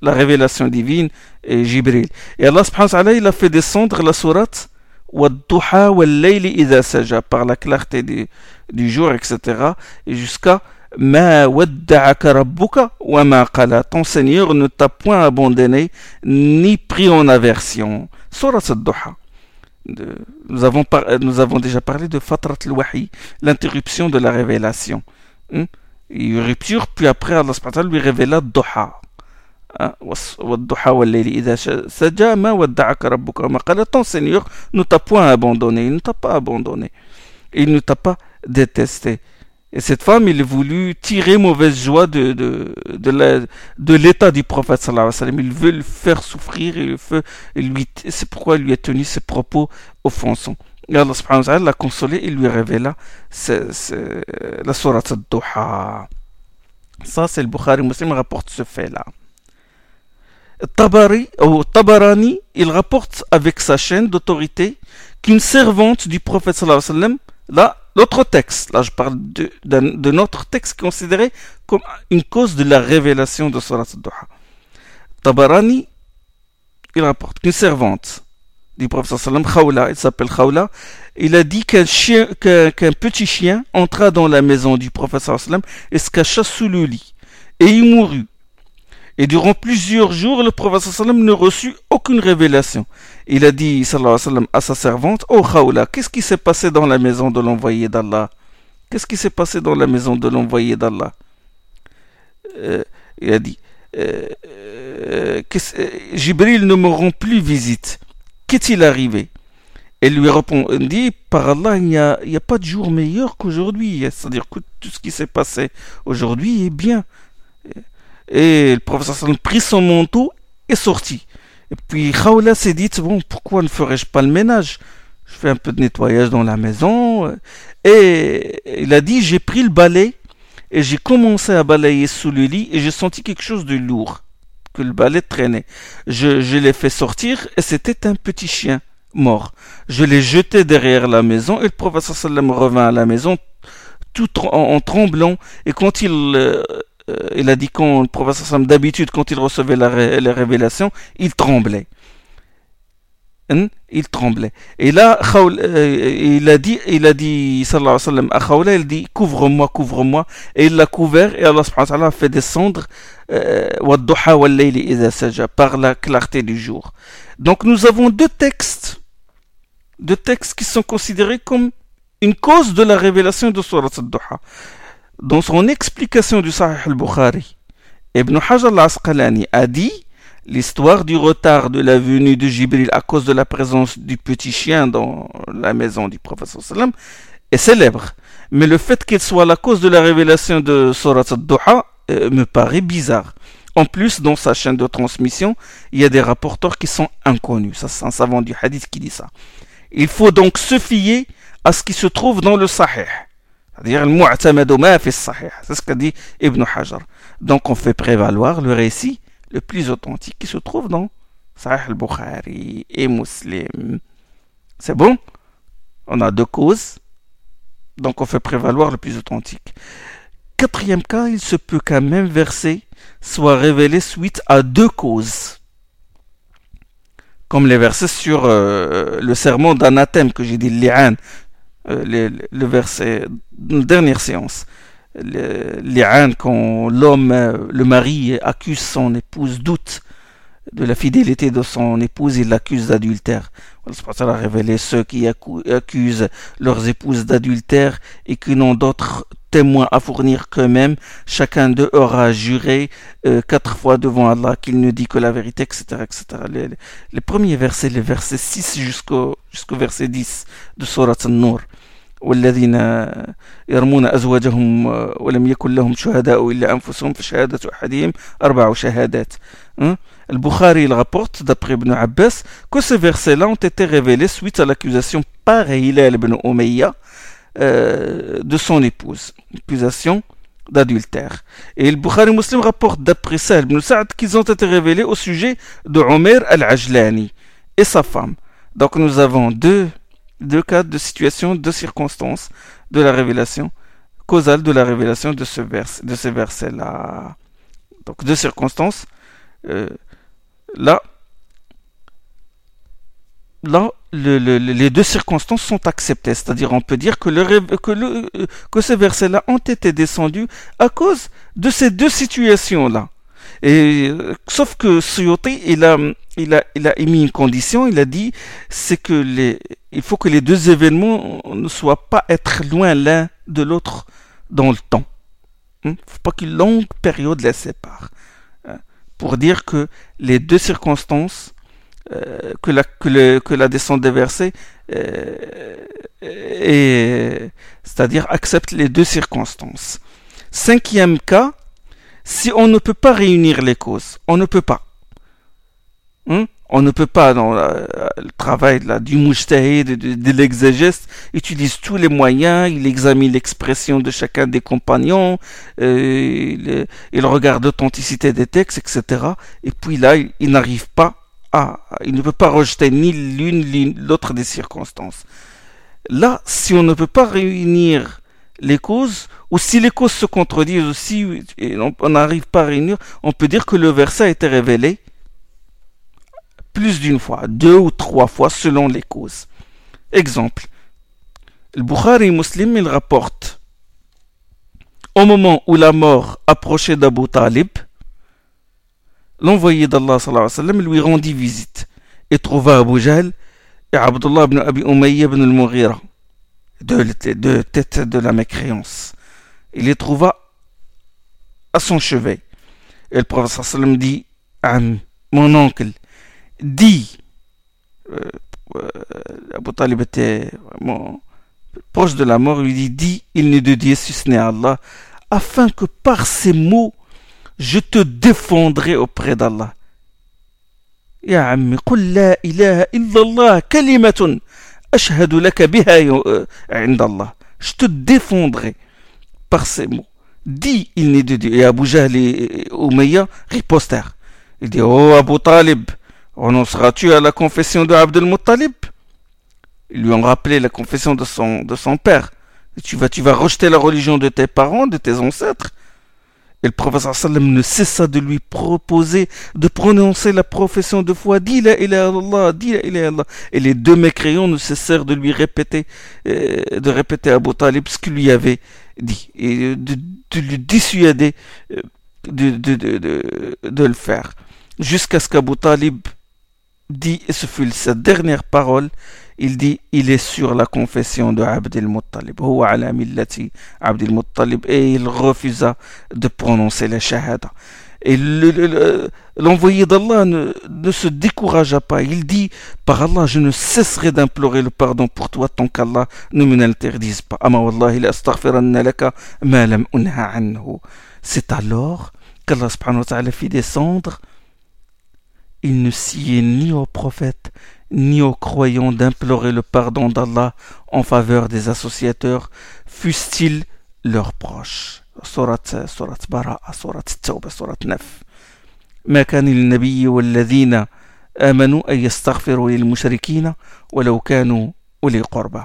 la révélation divine et Jibril. Et Allah subhanahu wa ta'ala, il a fait descendre la sourate par la clarté du, jour, etc. Et jusqu'à Ton Seigneur ne t'a point abandonné ni pris en aversion. Surat al-Duha nous, avons nous avons déjà parlé de Fatrat al-Wahi, l'interruption de la révélation. Hmm? Il rupture, puis après Allah lui révéla Doha. Ton Seigneur ne t'a point abandonné, il ne t'a pas abandonné, il ne t'a pas détesté. Et cette femme, il a voulu tirer mauvaise joie de, de, de l'état du prophète sallallahu alayhi wa sallam. Il veut le faire souffrir et, lui, c'est pourquoi il lui a tenu ses propos offensants. Et Allah subhanahu wa ta'ala l'a consolé et lui révéla la sourate al-Duha. Ça, c'est le Bukhari Muslim rapporte ce fait-là. Tabari, ou Tabarani, il rapporte avec sa chaîne d'autorité qu'une servante du prophète sallallahu alayhi wa sallam, là, L'autre texte, là je parle de, notre texte considéré comme une cause de la révélation de Surat al-Duha. Tabarani, il rapporte qu'une servante du prophète sallam, Khawla, il s'appelle Khawla, il a dit qu'un chien, petit chien entra dans la maison du prophète sallam et se cacha sous le lit. Et il mourut. Et durant plusieurs jours, le prophète sallam ne reçut aucune révélation. Il a dit à sa servante, Oh Khawla, qu'est-ce qui s'est passé dans la maison de l'envoyé d'Allah? Qu'est-ce qui s'est passé dans la maison de l'envoyé d'Allah? Euh, Il a dit, euh, euh, Jibril ne me rend plus visite. Qu'est-il arrivé? Elle lui répondit, par Allah, il n'y a, a, pas de jour meilleur qu'aujourd'hui. C'est-à-dire que tout ce qui s'est passé aujourd'hui est bien. Et le professeur sallam prit son manteau et sortit. Et puis Khawla s'est dit, bon, pourquoi ne ferais-je pas le ménage? Je fais un peu de nettoyage dans la maison. Et il a dit, j'ai pris le balai et j'ai commencé à balayer sous le lit et j'ai senti quelque chose de lourd, que le balai traînait. Je, l'ai fait sortir et c'était un petit chien mort. Je l'ai jeté derrière la maison et le prophète sallam revint à la maison tout en, tremblant et quand il euh, euh, il a dit quand le prophète d'habitude quand il recevait la, la révélation il tremblait Hein? il tremblait. Et là, euh, il a dit, il a dit, sallallahu alayhi wa sallam, à dit, couvre-moi, couvre-moi. Et il l'a couvert, et Allah subhanahu wa ta'ala a fait descendre, euh, par la clarté du jour. Donc nous avons deux textes, deux textes qui sont considérés comme une cause de la révélation de Surat al-Duha. Dans son explication du Sahih al-Bukhari, Ibn Hajar al-Asqalani a dit, L'histoire du retard de la venue de Jibril à cause de la présence du petit chien dans la maison du prophète est célèbre. Mais le fait qu'il soit la cause de la révélation de Surat al-Duha euh, me paraît bizarre. En plus, dans sa chaîne de transmission, il y a des rapporteurs qui sont inconnus. Ça, c'est un savant du hadith qui dit ça. Il faut donc se fier à ce qui se trouve dans le Sahih. C'est-à-dire. C'est ce qu'a dit Ibn Hajar. Donc on fait prévaloir le récit le plus authentique qui se trouve dans Sahih al-Bukhari et Muslim. C'est bon? On a deux causes, donc on fait prévaloir le plus authentique. Quatrième cas, il se peut qu'un même verset soit révélé suite à deux causes. Comme les versets sur euh, le serment d'anathème que j'ai dit, li'an, le, le, verset, la dernière séance. Les quand l'homme, euh, le mari accuse son épouse, doute de la fidélité de son épouse, il l'accuse d'adultère. Allah a révélé ceux qui accusent leurs épouses d'adultère et qui n'ont d'autres témoins à fournir qu'eux-mêmes. Chacun d'eux aura juré euh, quatre fois devant Allah qu'il ne dit que la vérité, etc. etc. Les, premiers versets, les versets 6 jusqu'au jusqu'au verset 10 de Surat An-Nur. والذين يرمون أزواجهم ولم يكن لهم شهداء إلا أنفسهم فشهادة أحدهم أربع شهادات Al-Bukhari rapporte d'après Ibn Abbas que ces versets-là ont été révélés suite à l'accusation par Hilal ibn Umayya euh, de son épouse, accusation d'adultère. Et le Bukhari Muslim rapporte d'après Sahl ibn Sa'd qu'ils ont été révélés au sujet de Omer al-Ajlani et sa femme. Donc nous avons deux deux cas de situation, de circonstances de la révélation, causale de la révélation de ce vers, de ces versets-là. Donc deux circonstances. Euh, là, là, les deux circonstances sont acceptées. C'est-à-dire, on peut dire que, que ces versets-là ont été descendus à cause de ces deux situations-là. Et sauf que Suyoti, il a, il a, il a émis une condition. Il a dit, c'est que il faut que les deux événements ne soient pas être loin l'un de l'autre dans le temps. Il hein? ne faut pas qu'une longue période les sépare. Pour dire que les deux circonstances euh, que, la, que la descente des versets, euh, c'est-à-dire accepte les deux circonstances. Cinquième cas, si on ne peut pas réunir les causes, on ne peut pas. Hein? On ne peut pas, dans le travail du mujtahid, de, l'exégèse, utilise tous les moyens, il examine l'expression de chacun des compagnons, euh, il, regarde l'authenticité des textes, etc. Et puis là, il, n'arrive pas à, il ne peut pas rejeter ni l'une ni l'autre des circonstances. Là, si on ne peut pas réunir les causes, ou si les causes se contredisent aussi, on n'arrive pas à réunir, on peut dire que le verset a été révélé plus d'une fois, deux ou trois fois selon les causes. Exemple, le Bukhari Muslim, il rapporte au moment où la mort approchait d'Abu Talib, l'envoyé d'Allah lui rendit visite et trouva Abu Jahl et Abdullah ibn Abi Umayya ibn al-Mughira, deux, têtes de la mécréance. Il les trouva à son chevet. Et le prophète dit mon oncle, dit, euh, euh, Abu Talib était vraiment proche de la mort, il lui dit, dit, il n'est de Dieu si ce n'est Allah, afin que par ces mots, je te défendrai auprès d'Allah. يا عمي قل لا إله إلا الله كلمة أشهد لك بها عند الله je te défendrai par ces mots dis il n'est de Dieu et Abu Jahl et Umayya ripostèrent il dit oh Abu Talib renonceras-tu à la confession de Abdel Muttalib? Ils lui ont rappelé la confession de son, de son père tu vas, tu vas rejeter la religion de tes parents, de tes ancêtres et le prophète sallam ne cessa de lui proposer de prononcer la profession de foi. Dis la ilaha dis la. Et les deux mécréants ne cessèrent de lui répéter, euh, de répéter à Abu Talib ce qu'il lui avait dit. Et de, lui dissuader euh, de, de, de, de le faire. Jusqu'à ce qu'Abu Talib dit, et ce fut sa dernière parole, il dit il est sur la confession de Abdel Muttalib Abdel Muttalib et il refusa de prononcer la shahada. Et l'envoyé d'Allah ne, ne, se découragea pas. Il dit, par Allah, je ne cesserai d'implorer le pardon pour toi tant qu'Allah ne me l'interdise pas. C'est alors qu'Allah fit descendre, il ne sied ni au prophète, ni aux croyants d'implorer le pardon d'Allah en faveur des associateurs, fussent-ils leurs proches. Surat, surat Bara'a, surat Tawbah, surat 9. ما كان للنبي والذين آمنوا أن يستغفروا للمشركين ولو كانوا أولي قربى.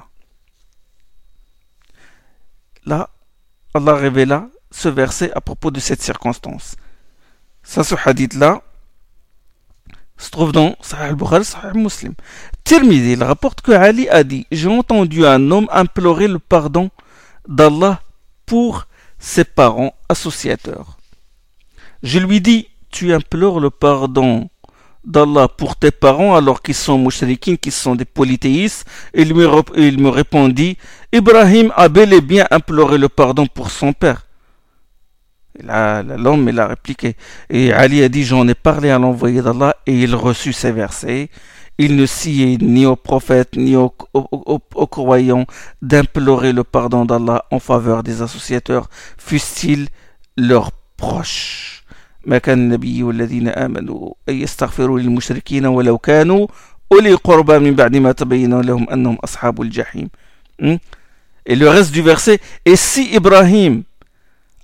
Là, Allah révéla ce verset à propos de cette circonstance. Ça, ce hadith-là, se trouve dans Sahih al-Bukhari, Sahih Muslim. Tirmidhi, il rapporte que Ali a dit J'ai entendu un homme implorer le pardon d'Allah pour ses parents associateurs. Je lui dis Tu implores le pardon d'Allah pour tes parents alors qu'ils sont mouchriquins, qu'ils sont des polythéistes. Il il me répondit Ibrahim a bel et bien imploré le pardon pour son père. L'homme, il a répliqué. Et Ali a dit, j'en ai parlé à l'envoyé d'Allah et il reçut ces versets. Il ne sied ni aux prophètes ni aux, croyants d'implorer le pardon d'Allah en faveur des associateurs, fussent-ils leurs proches. ما كان النبي والذين آمنوا أن يستغفروا للمشركين ولو كانوا أولي قربى من بعد ما تبين لهم أنهم أصحاب الجحيم. Et le reste du verset, et si Ibrahim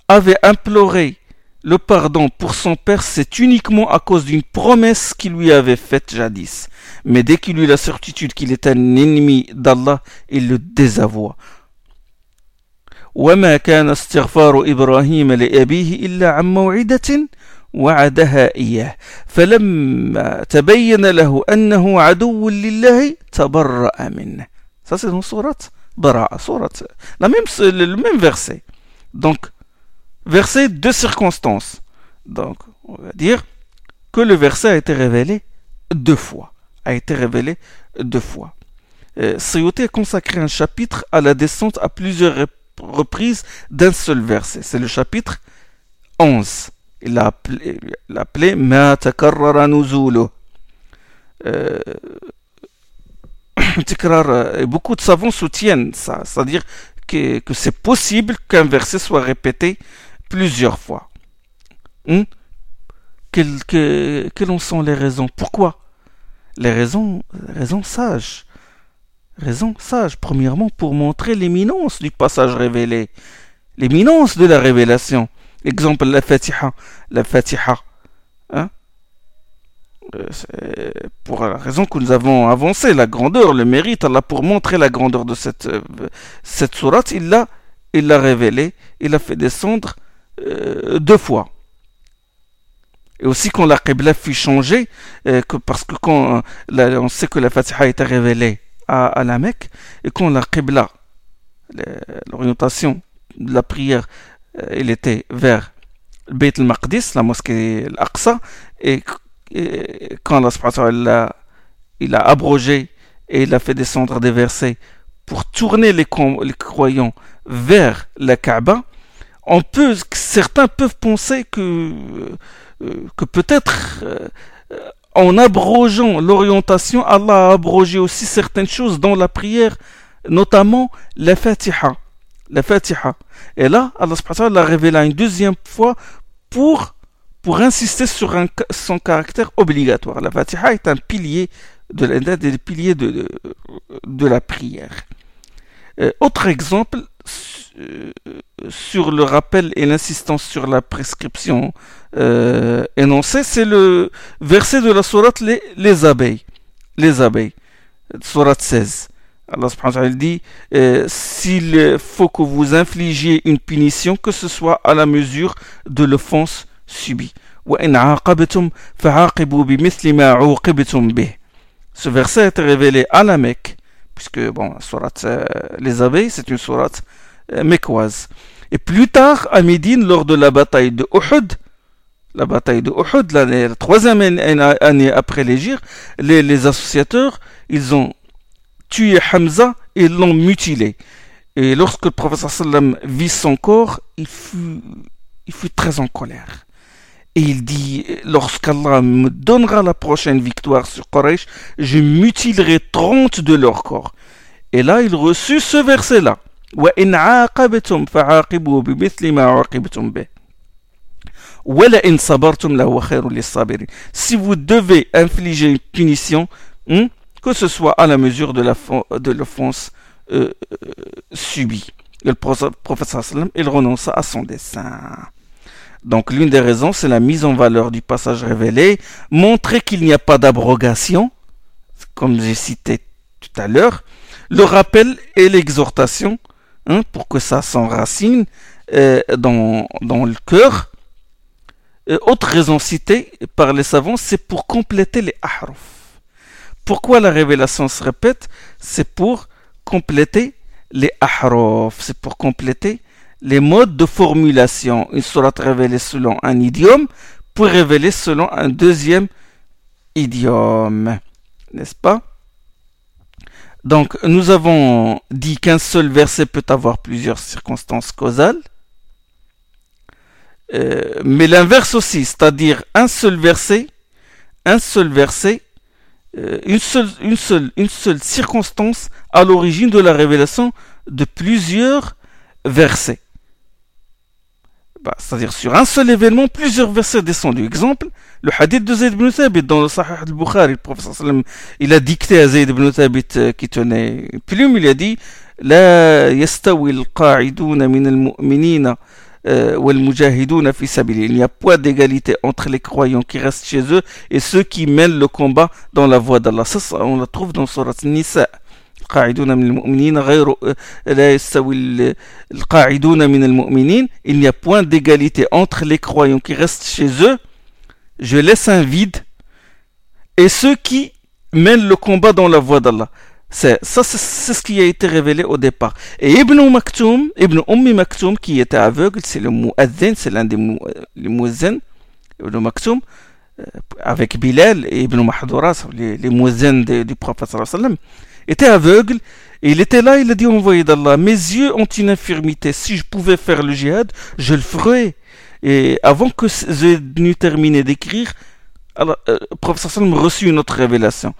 avait imploré le pardon pour son père, c'est uniquement à cause d'une promesse qu'il lui avait faite jadis. Mais dès qu'il eut la certitude qu'il était un ennemi d'Allah, il le désavoua. وما كان استغفار إبراهيم لأبيه إلا عن موعدة وعدها إياه فلما تبين له أنه عدو لله تبرأ منه Ça c'est dans sourate Bara'a, sourate, la même, le même verset. Donc, verset de circonstances. Donc, on va dire que le verset a été révélé deux fois. A été révélé deux fois. Euh, a consacré un chapitre à la descente à plusieurs reprises d'un seul verset. C'est le chapitre 11. Il l'a appelé, appelé Ma euh, et beaucoup de savants soutiennent ça, c'est-à-dire que c'est possible qu'un verset soit répété plusieurs fois. Hmm? Quelles, en sont les raisons? Pourquoi? Les raisons, raisons sages. Raisons sages. Premièrement, pour montrer l'éminence du passage révélé. L'éminence de la révélation. Exemple, la Fatiha. La Fatiha. Hein? Euh, pour la raison que nous avons avancé, la grandeur, le mérite, Allah, pour montrer la grandeur de cette, euh, cette sourate, il l'a il l'a révélé, il a fait descendre euh, deux fois. Et aussi quand la Qibla fut changée, euh, que, parce que quand euh, on sait que la Fatiha été révélée à, la Mecque, et quand la Qibla, l'orientation de la prière, elle était vers Beit al-Maqdis, la mosquée al-Aqsa, et, quand Allah il a abrogé et il a fait descendre des versets pour tourner les, les croyants vers la Kaaba, certains peuvent penser que, euh, peut-être euh, en abrogeant l'orientation, Allah a abrogé aussi certaines choses dans la prière, notamment la Fatiha. La Fatiha. Et là, Allah l'a révélé une deuxième fois pour pour insister sur son caractère obligatoire. La Fatiha est un pilier de, des de, la prière. Euh, autre exemple, euh, sur le rappel et l'insistance sur la prescription euh, énoncée, c'est le verset de la sourate les, les abeilles. Les abeilles. Sourate 16. Allah subhanahu wa ta'ala dit s'il faut que vous infligiez une punition, que ce soit à la mesure de l'offense subie. Ce verset été révélé à la Mecque, puisque bon, euh, les abeilles, c'est une sourate euh, mécoise. Et plus tard, à Médine, lors de la bataille de Uhud, la bataille de Uhud, la troisième année après l'Égypte, les, les associateurs, ils ont tué Hamza et l'ont mutilé. Et lorsque le professeur sallam vit son corps, il fut, il fut très en colère. Et il dit, lorsqu'Allah me donnera la prochaine victoire sur Quraysh, je mutilerai 30 de leur corps. Et là, il reçut ce verset-là. Si vous devez infliger une punition, hmm, que ce soit à la mesure de l'offense euh, euh, subie. Le sallam, il renonça à son dessein. Donc l'une des raisons, c'est la mise en valeur du passage révélé, montrer qu'il n'y a pas d'abrogation, comme j'ai cité tout à l'heure, le rappel et l'exhortation, hein, pour que ça s'enracine euh, dans, le cœur. autre raison citée par les savants, c'est pour compléter les ahruf. Pourquoi la révélation se répète? C'est pour compléter les ahraf, c'est pour compléter les modes de formulation. Une sourate révélée selon un idiome pour révéler selon un deuxième idiome. N'est-ce pas? Donc, nous avons dit qu'un seul verset peut avoir plusieurs circonstances causales. Euh, mais l'inverse aussi, c'est-à-dire un seul verset, un seul verset euh, une, seule, circonstance à l'origine de la révélation de plusieurs versets Bah, c'est-à-dire sur un seul événement, plusieurs versets descendus. Exemple, le hadith de Zayd ibn Thabit dans le Sahih al-Bukhari, le prophète il a dicté à Zayd ibn Thabit euh, qui tenait une plume, il a dit لا يستوي القاعدون من المؤمنين euh, il n'y a pas d'égalité entre les croyants qui restent chez eux et ceux qui mènent le combat dans la voie d'Allah. Ça, on la trouve dans Surat Nisa. Il n'y a point d'égalité entre les croyants qui restent chez eux. Je laisse un vide. Et ceux qui mènent le combat dans la voie d'Allah. C'est, ça, c'est ce qui a été révélé au départ. Et Ibn Maktoum, Ibn Ummi Maktoum, qui était aveugle, c'est le c'est l'un des Mu'adhin, Ibn Maktoum, euh, avec Bilal et Ibn Mahdoura, les, les du prophète sallam, était aveugle, et il était là, il a dit envoyé d'Allah, mes yeux ont une infirmité, si je pouvais faire le jihad, je le ferais. Et avant que j'ai terminé d'écrire, euh, le prophète sallam reçut une autre révélation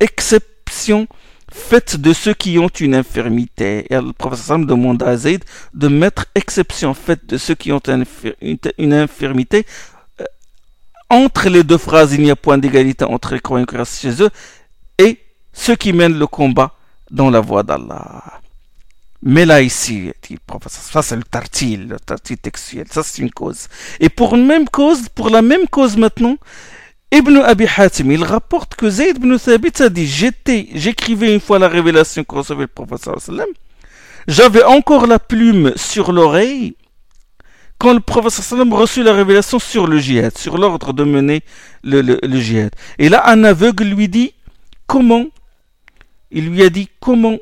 exception faite de ceux qui ont une infirmité. Et le professeur demande à Zayd de mettre exception faite de ceux qui ont une infirmité. Euh, entre les deux phrases, il n'y a point d'égalité entre les croyants qui restent chez eux et ceux qui mènent le combat dans la voie d'Allah. Mais là, ici, dit le ça c'est le tartil, le tartil textuel, ça c'est une cause. Et pour une même cause, pour la même cause maintenant, Ibn Abi Hatim, il rapporte que Zayd ibn Thabit a dit j'écrivais une fois la révélation que recevait le professeur. J'avais encore la plume sur l'oreille quand le professeur reçut la révélation sur le djihad, sur l'ordre de mener le, le, djihad. Et là, un aveugle lui dit comment Il lui a dit comment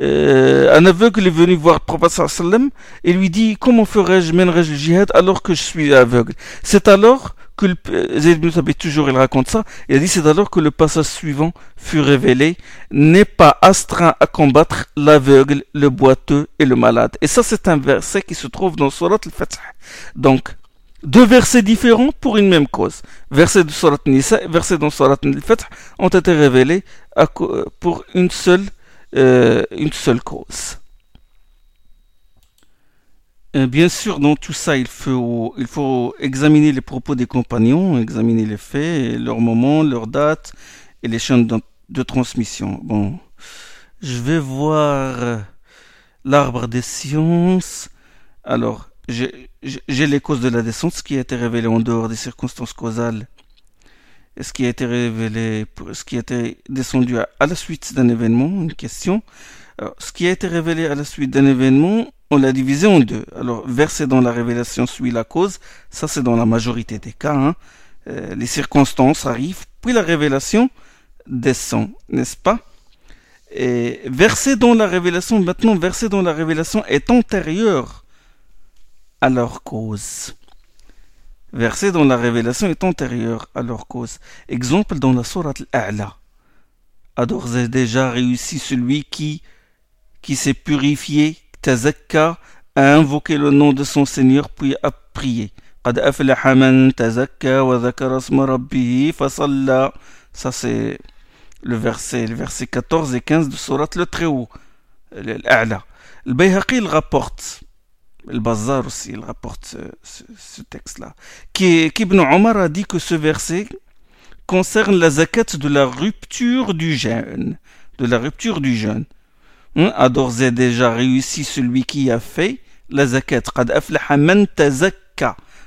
euh, un aveugle est venu voir le professeur sallam et lui dit comment ferais-je, mènerais-je le djihad alors que je suis aveugle? C'est alors que le, Thabit, toujours il raconte ça, il dit c'est alors que le passage suivant fut révélé, n'est pas astreint à combattre l'aveugle, le boiteux et le malade. Et ça c'est un verset qui se trouve dans Surat al-Fatih. Donc, deux versets différents pour une même cause. Verset de Surat Nisa, verset dans Surat al-Fatih ont été révélés pour une seule euh, une seule cause. Euh, bien sûr, dans tout ça, il faut, il faut examiner les propos des compagnons, examiner les faits, leur moment, leur date et les chaînes de, transmission. Bon, je vais voir euh, l'arbre des sciences. Alors, j'ai les causes de la descente, ce qui a été révélé en dehors des circonstances causales, ce qui a été révélé, ce qui a été descendu à, la suite d'un événement, une question. ce qui a été révélé à la suite d'un événement, on l'a divisé en deux. Alors, verset dans la révélation suit la cause, ça c'est dans la majorité des cas. Hein. Euh, les circonstances arrivent, puis la révélation descend, n'est-ce pas? Et verset dans la révélation, maintenant, verset dans la révélation est antérieur à leur cause. Verset dans la révélation est antérieur à leur cause. Exemple dans la sourate Al-A'la. A d'ores et déjà réussi celui qui, qui s'est purifié, tazakka, a invoqué le nom de son Seigneur puis a prié. Ça c'est le verset, le verset 14 et 15 de Surat le Très-Haut, l'A'la. Le Bayhaqi rapporte le Bazar aussi, il rapporte ce, texte-là. Qu'Ibn Omar a dit que ce verset concerne la zakat de la rupture du jeûne. De la rupture du jeûne. Hein, a d'ores et déjà réussi celui qui a fait la zakat. Qad aflaha man.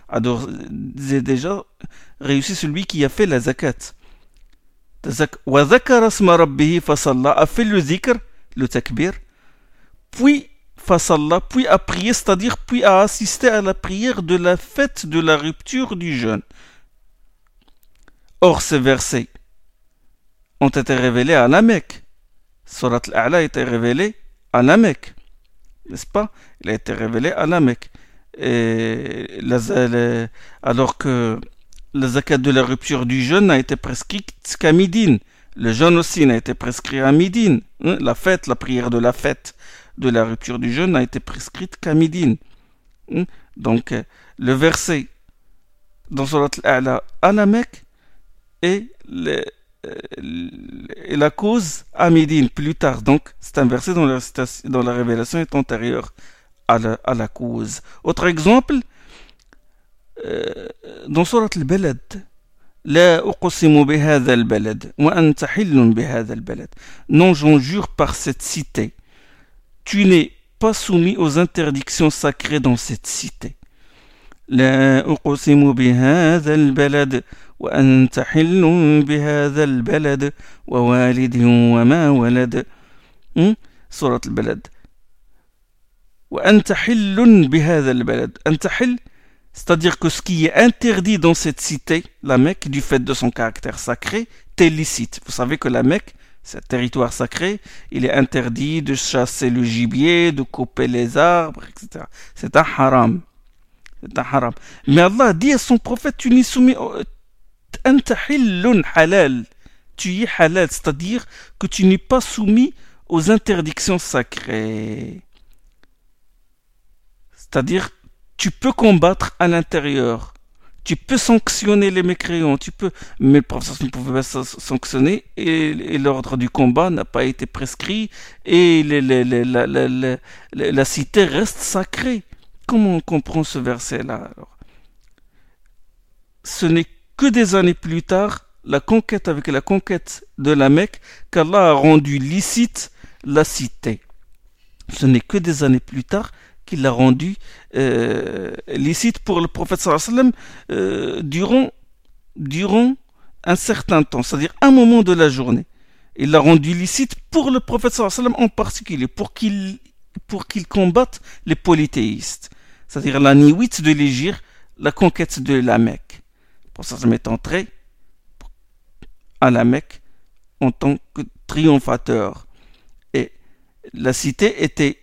A d'ores et déjà réussi celui qui a fait la zakat. A fait le. Puis Allah, puis a prié, c'est-à-dire puis a assisté à la prière de la fête de la rupture du jeûne. Or, ces versets ont été révélés à la Mecque. Surat al-A'la a été révélé à la Mecque. N'est-ce pas? Il a été révélé à la Mecque. Et alors que la zakat de la rupture du jeûne a été prescrite qu'à Midine. Le jeûne aussi n'a été prescrit à Midine. Hein, la fête, la prière de la fête de la rupture du jeûne n'a été prescrite qu'à midi. Hmm? Donc, euh, le verset dans Surat al-A'la à la Mecque et, la cause à Médine plus tard. Donc, c'est un verset dont la, révélation est antérieure à la, cause. Autre exemple, euh, dans Surat al-Balad, non, j'en jure par cette cité tu n'es pas soumis aux interdictions sacrées dans cette cité. لا أقسم بهذا البلد وأنت حل بهذا البلد ووالد وما ولد سورة البلد وأنت حل بهذا البلد أنت حل c'est-à-dire que ce qui est interdit dans cette cité, la Mecque, du fait de son caractère sacré, t'est licite. Vous savez que la Mecque, c'est territoire sacré, il est interdit de chasser le gibier, de couper les arbres, etc. C'est un haram. C'est un haram. Mais Allah dit à son prophète, tu n'es soumis halal. Tu es halal, c'est-à-dire que tu n'es pas soumis aux interdictions sacrées. C'est-à-dire, tu peux combattre à l'intérieur tu peux sanctionner les mécréants, tu peux, mais le professeur ne pouvait pas sanctionner et, l'ordre du combat n'a pas été prescrit et la, cité reste sacrée. Comment on comprend ce verset-là Ce n'est que des années plus tard, la conquête avec la conquête de la Mecque, qu'Allah a rendu licite la cité. Ce n'est que des années plus tard qu'il l'a rendu euh, licite pour le prophète sallam euh, durant, durant un certain temps, c'est-à-dire un moment de la journée. Il l'a rendu licite pour le prophète sallam en particulier, pour qu'il pour qu'il combatte les polythéistes, c'est-à-dire la nuit de l'Égypte, la conquête de la Mecque. Pour ça, ça m'est entré à la Mecque en tant que triomphateur. Et la cité était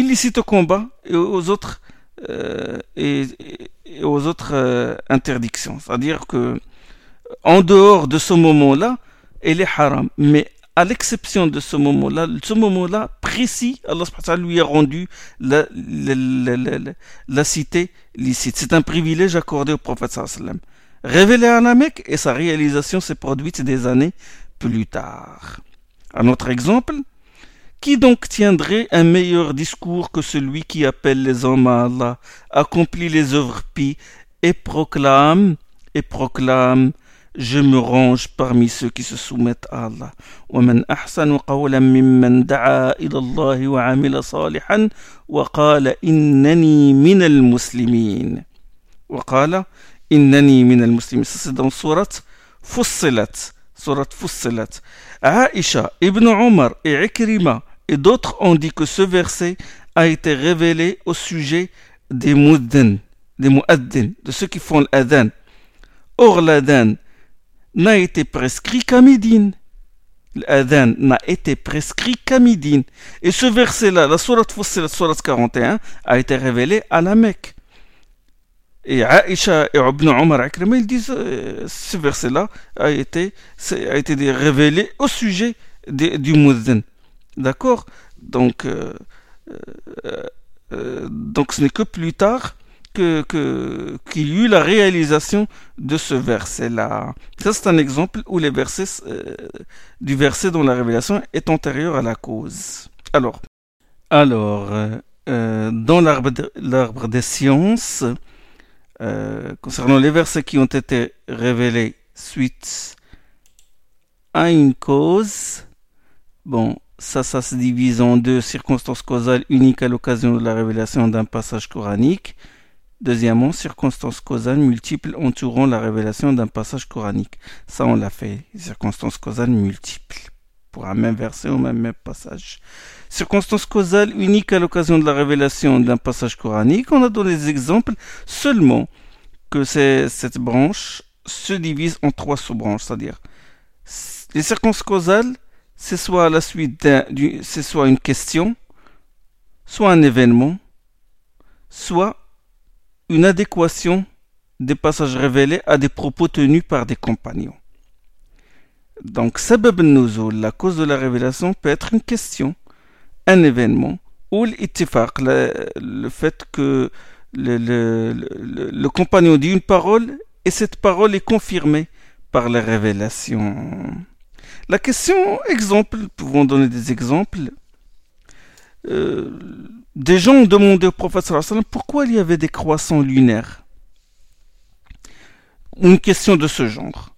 illicite au combat et aux autres, euh, et, aux autres euh, interdictions. C'est-à-dire que en dehors de ce moment-là, elle est haram. Mais à l'exception de ce moment-là, ce moment-là précis, Allah lui a rendu la, la, cité licite. C'est un privilège accordé au prophète sallam. Révélé à la Mecque et sa réalisation s'est produite des années plus tard. Un autre exemple, Qui donc tiendrait un meilleur discours que celui qui appelle les hommes à Allah, accomplit les œuvres pies et proclame, et proclame, je me range parmi ceux qui se soumettent à Allah. ومن أحسن قولا ممن دعا إلى الله وعمل صالحا وقال إنني من المسلمين وقال إنني من المسلمين c'est dans surat Fussilat surat Fussilat Aisha, Ibn Omar et Ikrima et d'autres ont dit que ce verset a été révélé au sujet des muddin, des muaddin, de ceux qui font l'adhan. Or l'adhan n'a été prescrit qu'à Médine. L'adhan n'a été prescrit qu'à Médine. Et ce verset-là, la sourate la sourate 41, a été révélé à la Mecque. Et Aisha et Ibn Omar ils disent euh, ce verset-là a été, a été révélé au sujet du muddin. D'accord donc, euh, euh, donc ce n'est que plus tard qu'il que, qu'il y eut la réalisation de ce verset-là. Ça, c'est un exemple où les versets, euh, du verset dont la révélation est antérieure à la cause. Alors, alors dans l'arbre des sciences, concernant les versets qui ont été révélés suite à une cause, bon, ça, ça se divise en deux circonstances causales uniques à l'occasion de la révélation d'un passage coranique. Deuxièmement, circonstances causales multiples entourant la révélation d'un passage coranique. Ça, on l'a fait. Circonstances causales multiples. Pour un même verset ou un même passage. Circonstances causales uniques à l'occasion de la révélation d'un passage coranique. On a donné des exemples seulement que cette branche se divise en trois sous-branches. C'est-à-dire, les circonstances causales c'est soit une question, soit un événement, soit une adéquation des passages révélés à des propos tenus par des compagnons. Donc, sabab nuzul, la cause de la révélation, peut être une question, un événement, ou l'ittifaq, le, fait que le, compagnon dit une parole et cette parole est confirmée par la révélation. La question, exemple, pouvons donner des exemples. Euh, des gens ont demandé au sallam pourquoi il y avait des croissants lunaires. Une question de ce genre.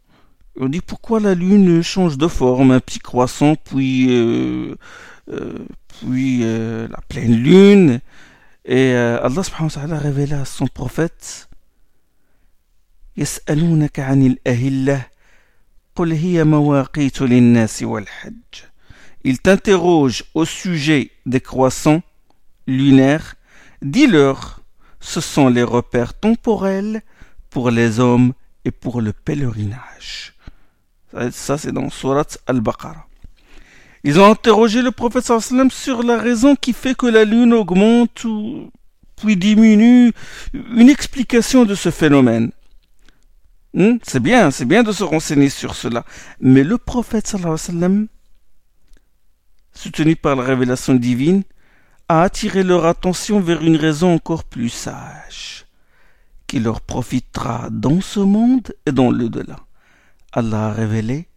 On dit pourquoi la lune change de forme, un petit croissant, puis, euh, euh, puis la pleine lune. Et Allah subhanahu wa à son prophète il t'interroge au sujet des croissants lunaires. Dis-leur, ce sont les repères temporels pour les hommes et pour le pèlerinage. Ça, c'est dans Surat Al-Baqarah. Ils ont interrogé le prophète sur la raison qui fait que la lune augmente ou puis diminue, une explication de ce phénomène. Hmm? C'est bien, c'est bien de se renseigner sur cela. Mais le prophète soutenu par la révélation divine, a attiré leur attention vers une raison encore plus sage, qui leur profitera dans ce monde et dans le delà. Allah a révélé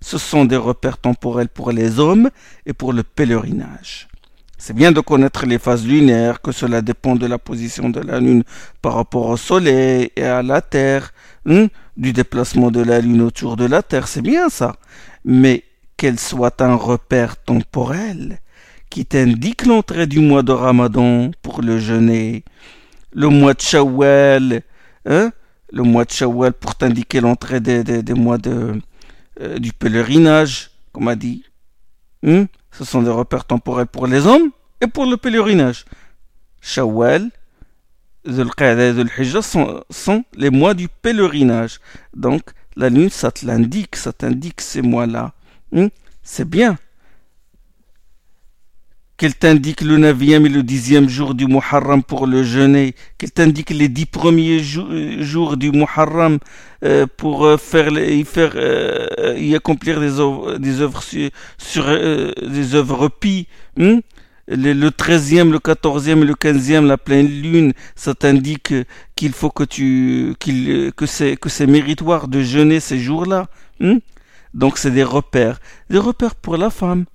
ce sont des repères temporels pour les hommes et pour le pèlerinage. C'est bien de connaître les phases lunaires, que cela dépend de la position de la Lune par rapport au Soleil et à la Terre, hein, du déplacement de la Lune autour de la Terre, c'est bien ça. Mais qu'elle soit un repère temporel qui t'indique l'entrée du mois de Ramadan pour le jeûner, le mois de Shawwal, hein, le mois de Shawwal pour t'indiquer l'entrée des, mois de, euh, du pèlerinage, comme a dit. Hein, ce sont des repères temporels pour les hommes et pour le pèlerinage. Shawwal, Zulqa'da et sont les mois du pèlerinage. Donc, la lune, ça te l'indique, ça t'indique ces mois-là. Hmm? C'est bien qu'elle t'indique le neuvième et le dixième jour du Muharram pour le jeûner, qu'elle t'indique les dix premiers jours du Muharram euh, pour euh, faire, y, faire euh, y accomplir des œuvres, des œuvres sur, des œuvres pis. Hmm? le treizième, le quatorzième et le quinzième, la pleine lune, ça t'indique qu'il faut que tu, qu'il, que c'est, que c'est méritoire de jeûner ces jours-là. Hmm? Donc c'est des repères. Des repères pour la femme.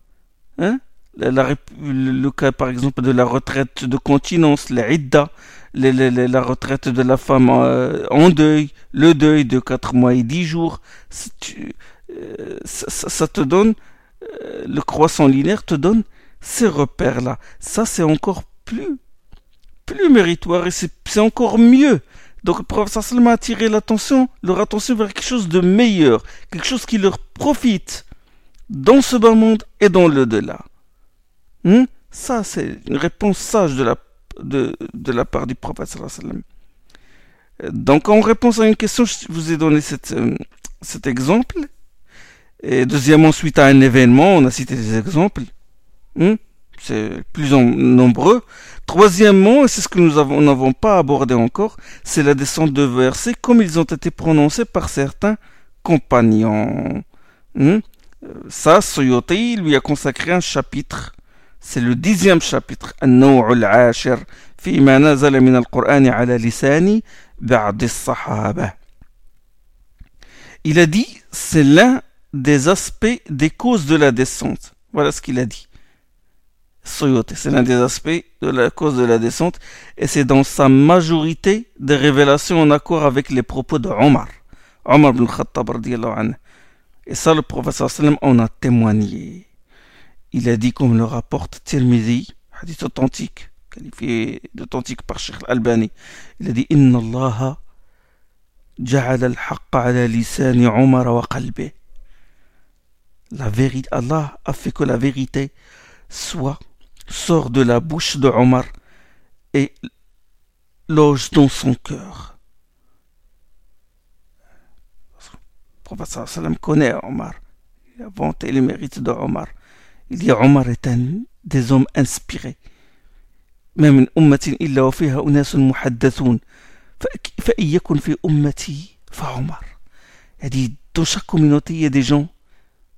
Hein le, cas par exemple de la retraite de continence, la idda, la retraite de la femme euh, en, deuil, le deuil de 4 mois et 10 jours, euh, ça, te donne, euh, le croissant linéaire te donne ces repères-là. Ça c'est encore plus, plus méritoire et c'est encore mieux. Donc le professeur Sallam a attiré l'attention, leur attention vers quelque chose de meilleur, quelque chose qui leur profite dans ce bas monde et dans le delà. Hmm? Ça, c'est une réponse sage de la, de, de la part du prophète. Donc, en réponse à une question, je vous ai donné euh, cet exemple. Et deuxièmement, suite à un événement, on a cité des exemples. Hmm? C'est plus en, nombreux. Troisièmement, et c'est ce que nous n'avons pas abordé encore, c'est la descente de versets comme ils ont été prononcés par certains compagnons. Hmm? Euh, ça, Soyoti lui a consacré un chapitre c'est le dixième chapitre النوع العاشر فيما نزل من القرآن على لسان بعض الصحابة Il a dit, c'est l'un des aspects des causes de la descente. Voilà ce qu'il a dit. Soyote, c'est l'un des aspects de la cause de la descente, et c'est dans sa majorité des révélations en accord avec les propos de Omar. Omar ibn Khattab, Et ça, le professeur sallam en a témoigné il a dit comme le rapporte Tirmidhi, hadith authentique, qualifié d'authentique par Sheikh Al-Albani. Il a dit Inna Allah ja'ala al-haqqa ala lisani Umar wa qalbi. La vérité, Allah a fait que la vérité soit, sort de la bouche de Omar et loge dans son cœur. Le prophète connaît Omar. Il a vanté les mérites de Omar. Il dit Omar est un des hommes inspirés. ما من أمة إلا وفيها أناس محدثون فإن يكن في أمتي فعمر Il dit dans chaque communauté il y a des gens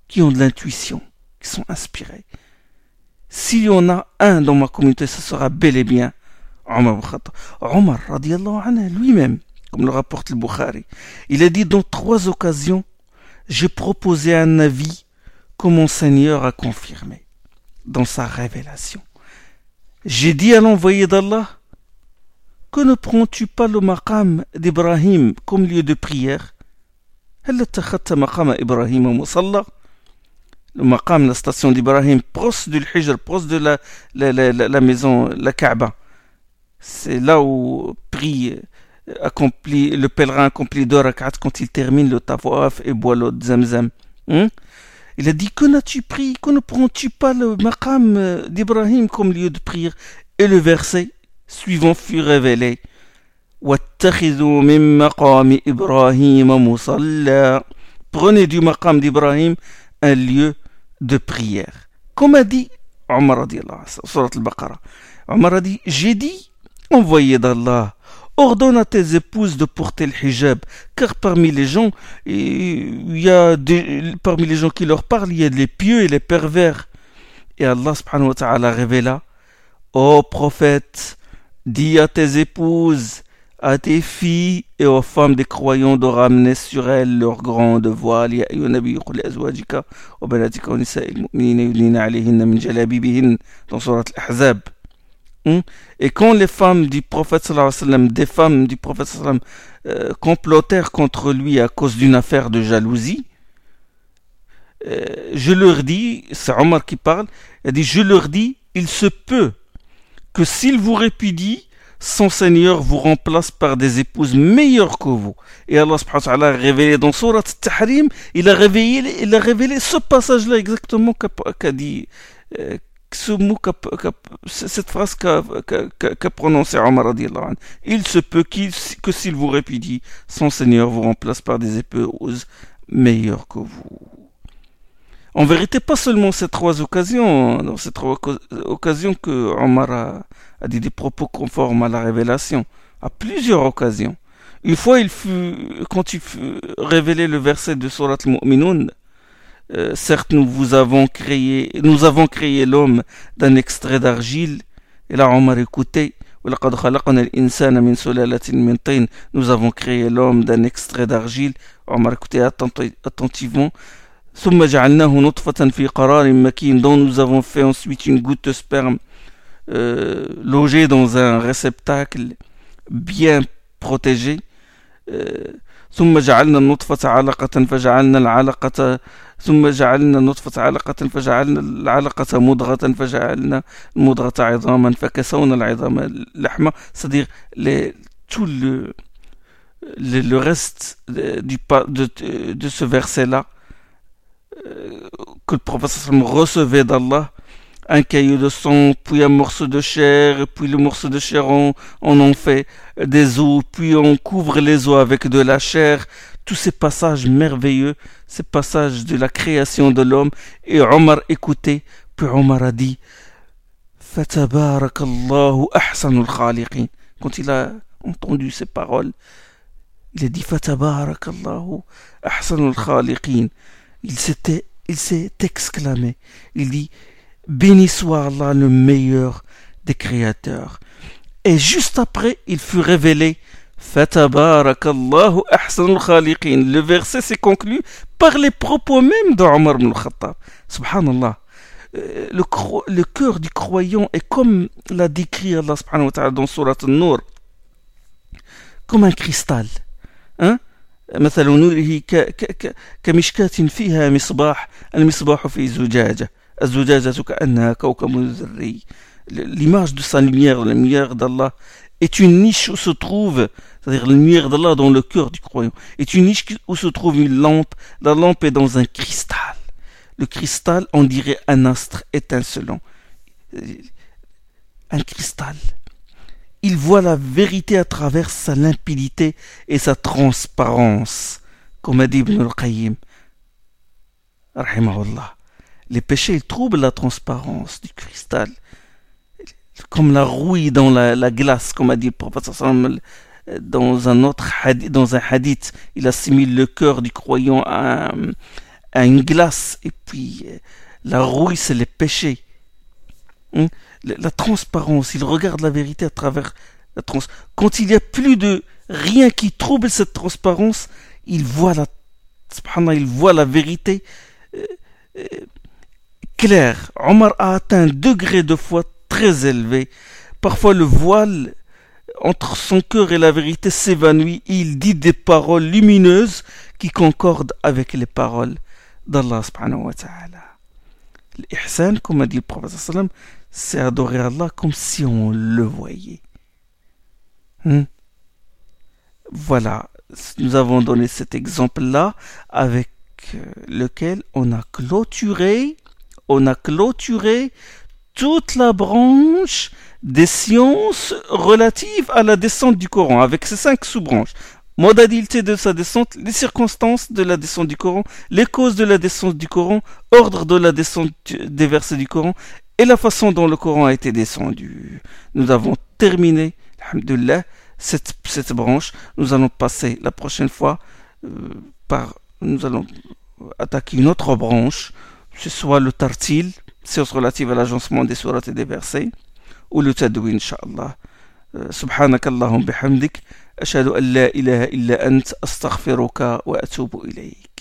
qui ont de l'intuition, qui sont inspirés. S'il y en a un dans ma communauté, ce sera bel et bien Omar Khattab. Omar, radiallahu anhu, lui-même, comme le rapporte le Bukhari, il a dit dans trois occasions, j'ai proposé un avis que mon Seigneur a confirmé dans sa révélation. J'ai dit à l'envoyé d'Allah, que ne prends-tu pas le maqam d'Ibrahim comme lieu de prière? Le maqam, la station d'Ibrahim, proche du Hijr, proche de la, la, maison, la Kaaba. C'est là où prie, accomplit, le pèlerin accomplit deux rak'at quand il termine le tawaf et boit l'eau Zamzam. Hein? Il a dit Que n'as-tu pris Que ne prends-tu pas le maqam euh, d'Ibrahim comme lieu de prière Et le verset suivant fut révélé Prenez du maqam d'Ibrahim un lieu de prière. Comme a dit Omar, al-Baqarah. Omar a dit J'ai dit, envoyé d'Allah, ordonne à tes épouses de porter le hijab, car parmi les gens, il y a parmi les gens qui leur parlent, il y a les pieux et les pervers. Et Allah subhanahu wa ta'ala révéla, ô prophète, dis à tes épouses, à tes filles et aux femmes des croyants de ramener sur elles leur grande voile. Dans surat al-Ahzab. Hein? Et quand les femmes du prophète sallam, des femmes du prophète sallam, euh, complotèrent contre lui à cause d'une affaire de jalousie, euh, je leur dis, c'est Omar qui parle, il dit, je leur dis, il se peut que s'il vous répudie, son Seigneur vous remplace par des épouses meilleures que vous. Et Allah subhanahu wa a révélé dans Surat Tahrim, il a révélé, il a révélé ce passage-là exactement qu'a dit, euh, ce mot, cette phrase qu'a prononcé Omar Il se peut que s'il vous répudie, son Seigneur vous remplace par des épouses meilleures que vous. En vérité, pas seulement ces trois occasions, dans ces trois occasions que Omar a, dit des propos conformes à la révélation, à plusieurs occasions. Une fois, il fut, quand il fut révélé le verset de Surat al-Mu'minun, euh, certes, nous vous avons créé, nous avons créé l'homme d'un extrait d'argile. Et là, Omar, écoutez. Nous avons créé l'homme d'un extrait d'argile. Omar, écoutez attentivement. dont nous avons fait ensuite une goutte de sperme euh, logée dans un réceptacle bien protégé. Euh, ثم جعلنا النطفة علقة فجعلنا العلقة ثم جعلنا النطفة علقة فجعلنا العلقة مضغة فجعلنا المضغة عظاما فكسونا العظام لحمة les, tout le, le, reste du, de, de, ce verset-là euh, que le prophète recevait d'Allah un caillou de sang, puis un morceau de chair, puis le morceau de chair on, en fait des os, puis on couvre les os avec de la chair. Tous ces passages merveilleux, ces passages de la création de l'homme. Et Omar écoutait, puis Omar a dit Fatabarakallahu ahsanul khaliqin. Quand il a entendu ces paroles, il a dit Fatabarakallahu ahsanul khaliqin. Il s'était, il s'est exclamé. Il dit Béni soit Allah, le meilleur des créateurs. Et juste après, il fut révélé le verset s'est conclu par les propos même d'Omar ibn al-Khattab. Subhanallah. Euh, le, le cœur du croyant est comme l'a décrit Allah subhanahu wa ta'ala dans Surat al-Nur, comme un cristal. Hein? مثل نوره كمشكاة فيها مصباح المصباح في زجاجة الزجاجة كأنها كوكب ذري l'image de sa lumière, la lumière d'Allah, est une niche où se trouve, c'est-à-dire la lumière d'Allah dans le cœur du croyant, est une niche où se trouve une lampe. La lampe est dans un cristal. Le cristal, on dirait un astre étincelant. Un cristal. Il voit la vérité à travers sa limpidité et sa transparence, comme a dit Ibn al-Qayyim. Les péchés, ils troublent la transparence du cristal comme la rouille dans la, glace, comme a dit le prophète dans un autre hadith, dans un hadith, il assimile le cœur du croyant à, une glace, et puis la rouille, c'est les péchés. Hein? La, transparence, il regarde la vérité à travers la transparence. Quand il n'y a plus de rien qui trouble cette transparence, il voit la, il voit la vérité euh, euh, claire. Omar a atteint un degré de foi très élevé. Parfois le voile entre son cœur et la vérité s'évanouit et il dit des paroles lumineuses qui concordent avec les paroles d'Allah subhanahu wa ta'ala. L'ihsan, comme a dit le prophète c'est adorer Allah comme si on le voyait. Hmm? Voilà, nous avons donné cet exemple-là avec euh, lequel on a clôturé, on a clôturé toute la branche des sciences relatives à la descente du Coran, avec ses cinq sous-branches. Modalité de sa descente, les circonstances de la descente du Coran, les causes de la descente du Coran, ordre de la descente des versets du Coran et la façon dont le Coran a été descendu. Nous avons terminé, alhamdulillah, cette, cette branche. Nous allons passer la prochaine fois euh, par, nous allons attaquer une autre branche, ce soit le tartil, sciences relatives à l'agencement des sourates et des versets, ou le tadouin, inshallah. سبحانك اللهم بحمدك أشهد أن لا إله إلا أنت أستغفرك وأتوب إليك